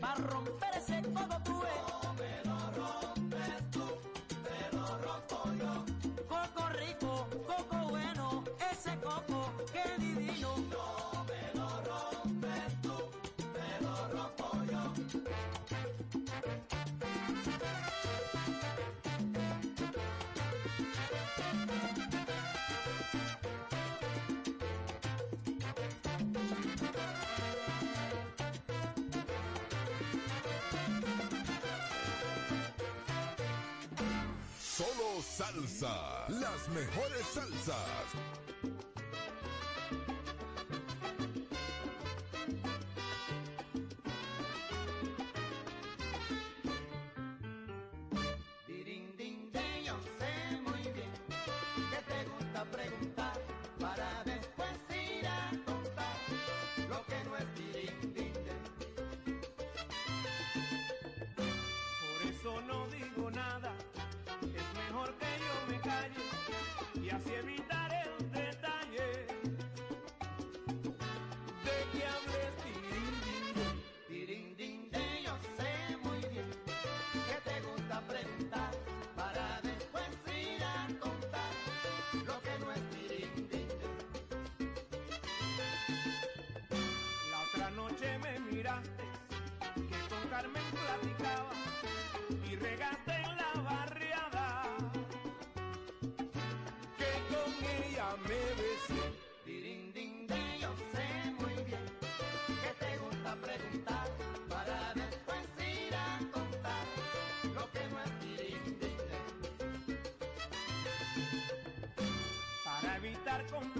para romper ese codo tuve. Eh. No. salsa, las mejores salsas. estar conmigo.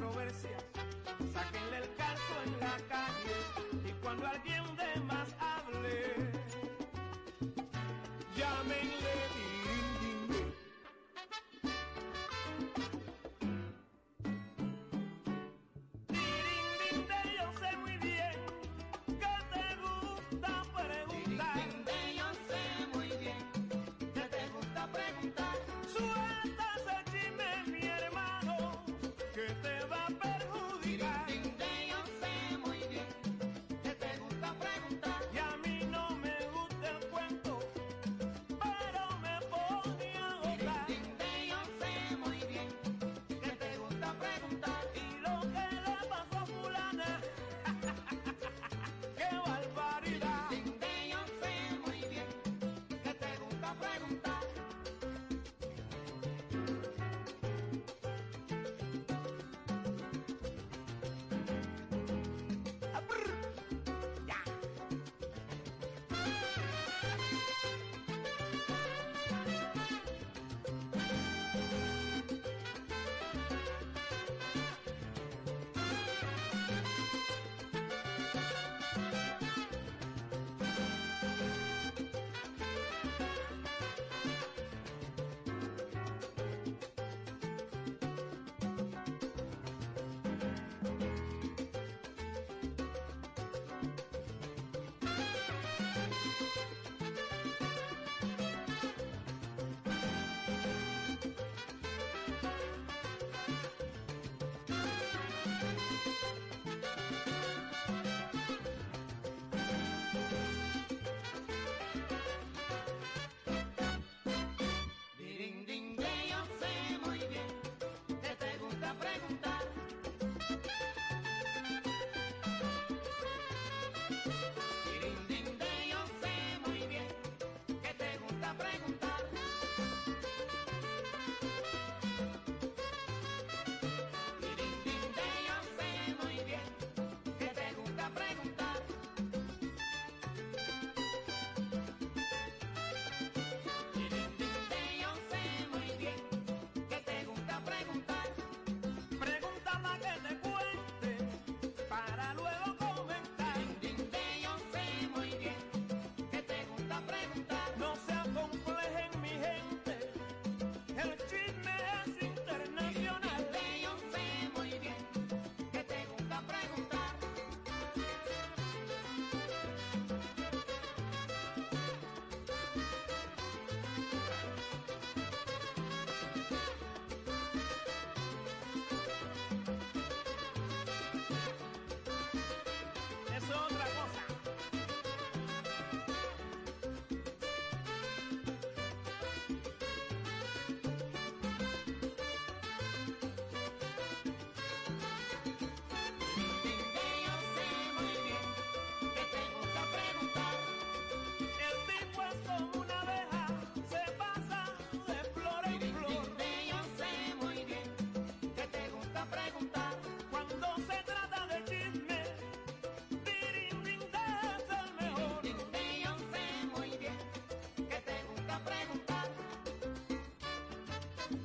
la,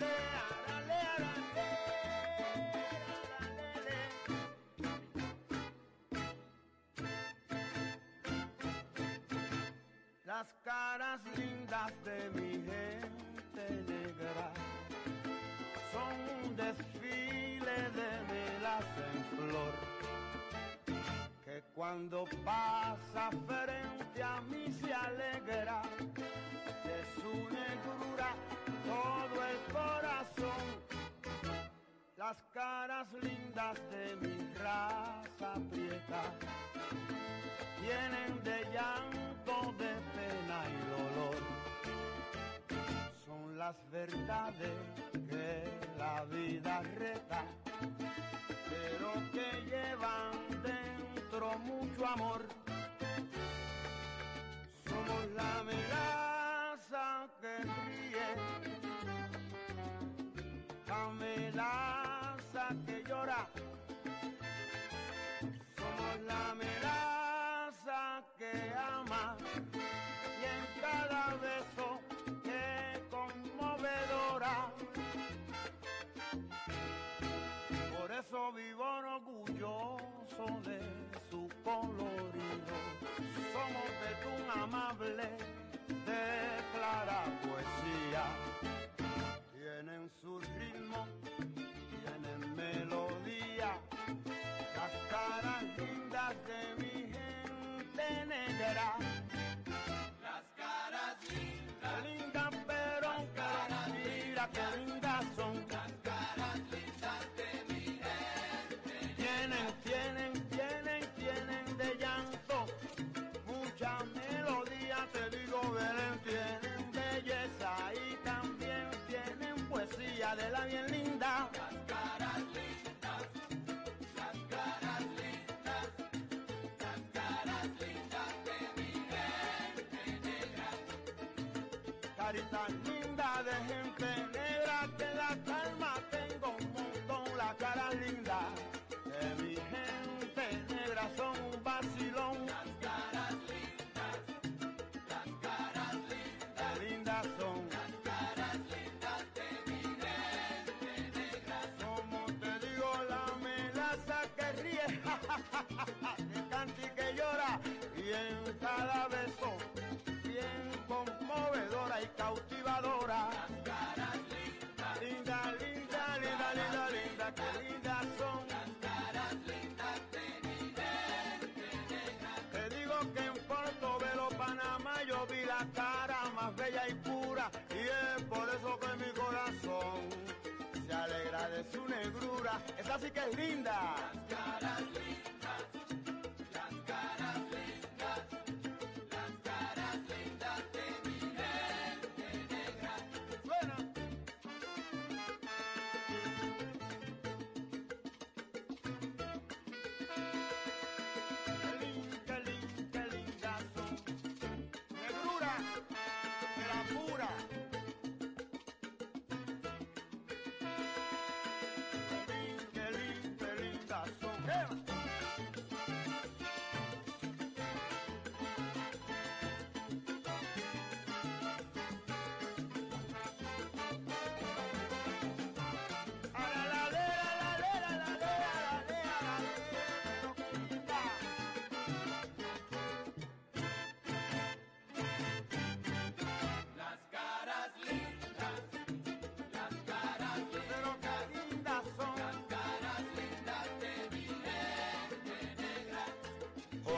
la, la, la, la. las caras lindas de mi gente negra son un desfile de velas en flor que cuando pasa frente a mí se alegra de su negrura todo el corazón. Las caras lindas de mi raza prieta tienen de llanto de las verdades que la vida reta, pero que llevan dentro mucho amor. Somos la amenaza que ríe, la amenaza que llora. Somos la amenaza que ama. Eso vivo orgulloso de su colorido. Somos de un amable, de clara poesía. Tienen su ritmo, tienen melodía. Las caras lindas de mi gente negra. Las caras lindas, Lindas pero que mira que lindas bien linda. Las caras lindas, las caras lindas, las caras lindas de mi gente negra. Carita linda de gente negra que la calma que [LAUGHS] canta y que llora, y en cada beso, bien conmovedora y cautivadora. Las caras lindas, Linda, linda, linda, linda, linda, que lindas son. las caras lindas de mi. Te digo que en Portobelo, Panamá, yo vi la cara más bella y pura, y es por eso que mi corazón se alegra de su negrura. Esa sí que es linda. Las caras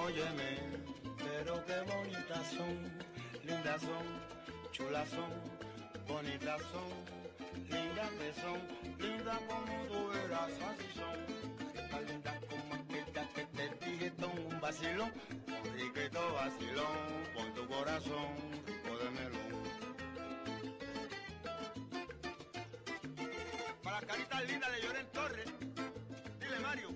Óyeme, pero qué bonitas son, lindas son, chulas son, bonitas son, lindas que son, lindas como tú eras, así son. Tan lindas como aquella que te dije, son un vacilón, un riquito vacilón, con tu corazón, rico de. Para las caritas lindas de Lloren Torres, dile Mario.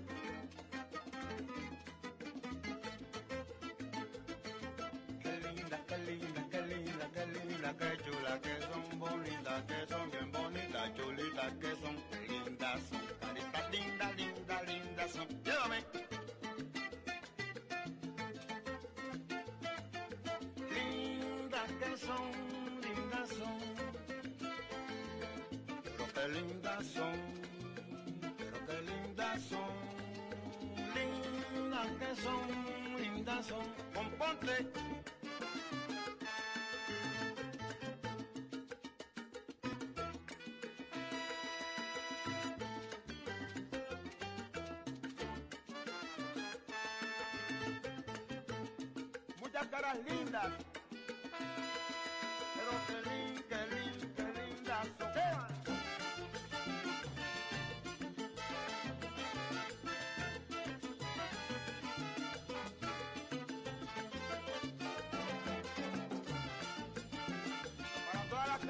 Chula, que son bonitas, que son bien bonitas, chulitas, que son lindas, son caritas lindas, lindas, lindas son. Llévame. Lindas que son, lindas son, pero qué lindas son, pero lindas son, lindas que son, lindas son. Componte.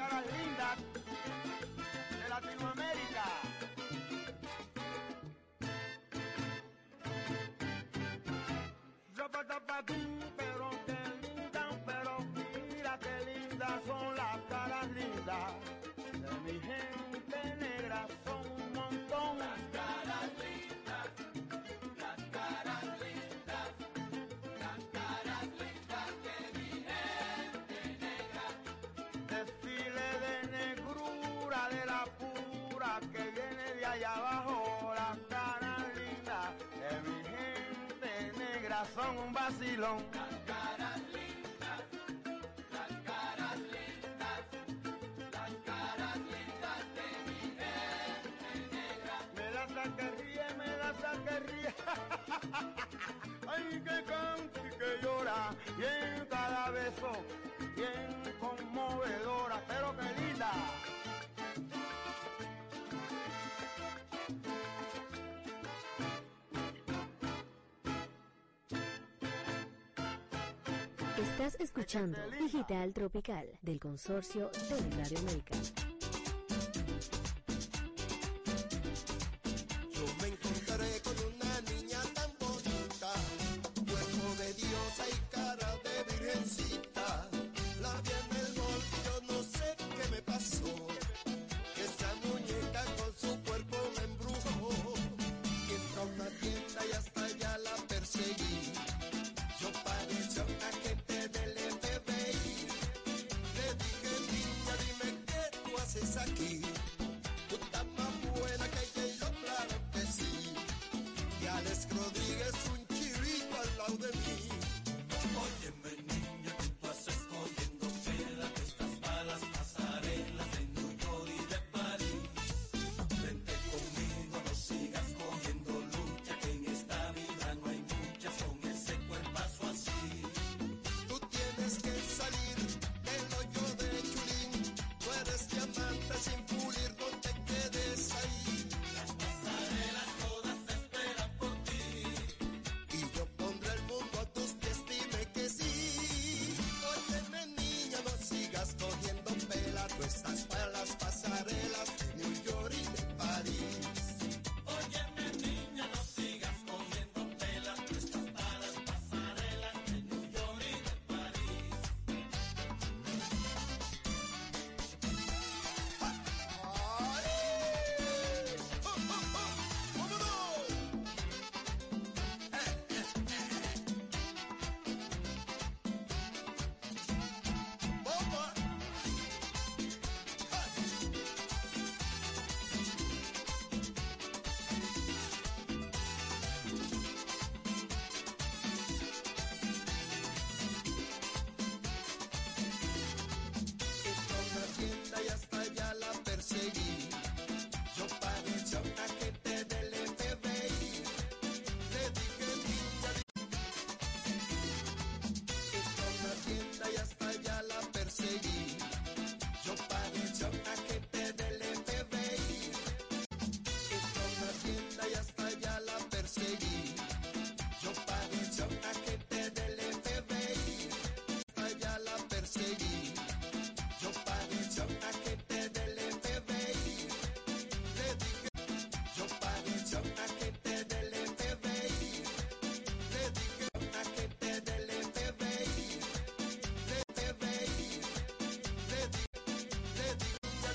Todas las lindas de Latinoamérica. Zapatapatín, pero qué linda, pero mira qué lindas son las caras lindas que viene de allá abajo, las caras lindas de mi gente negra son un vacilón. Las caras lindas, las caras lindas, las caras lindas de mi gente negra. Me la saca ríe, me la saca ríe. [LAUGHS] Ay, que canta y que llora, y en cada beso, bien conmovedora, pero que linda. Estás escuchando Digital Tropical del consorcio de Radio América.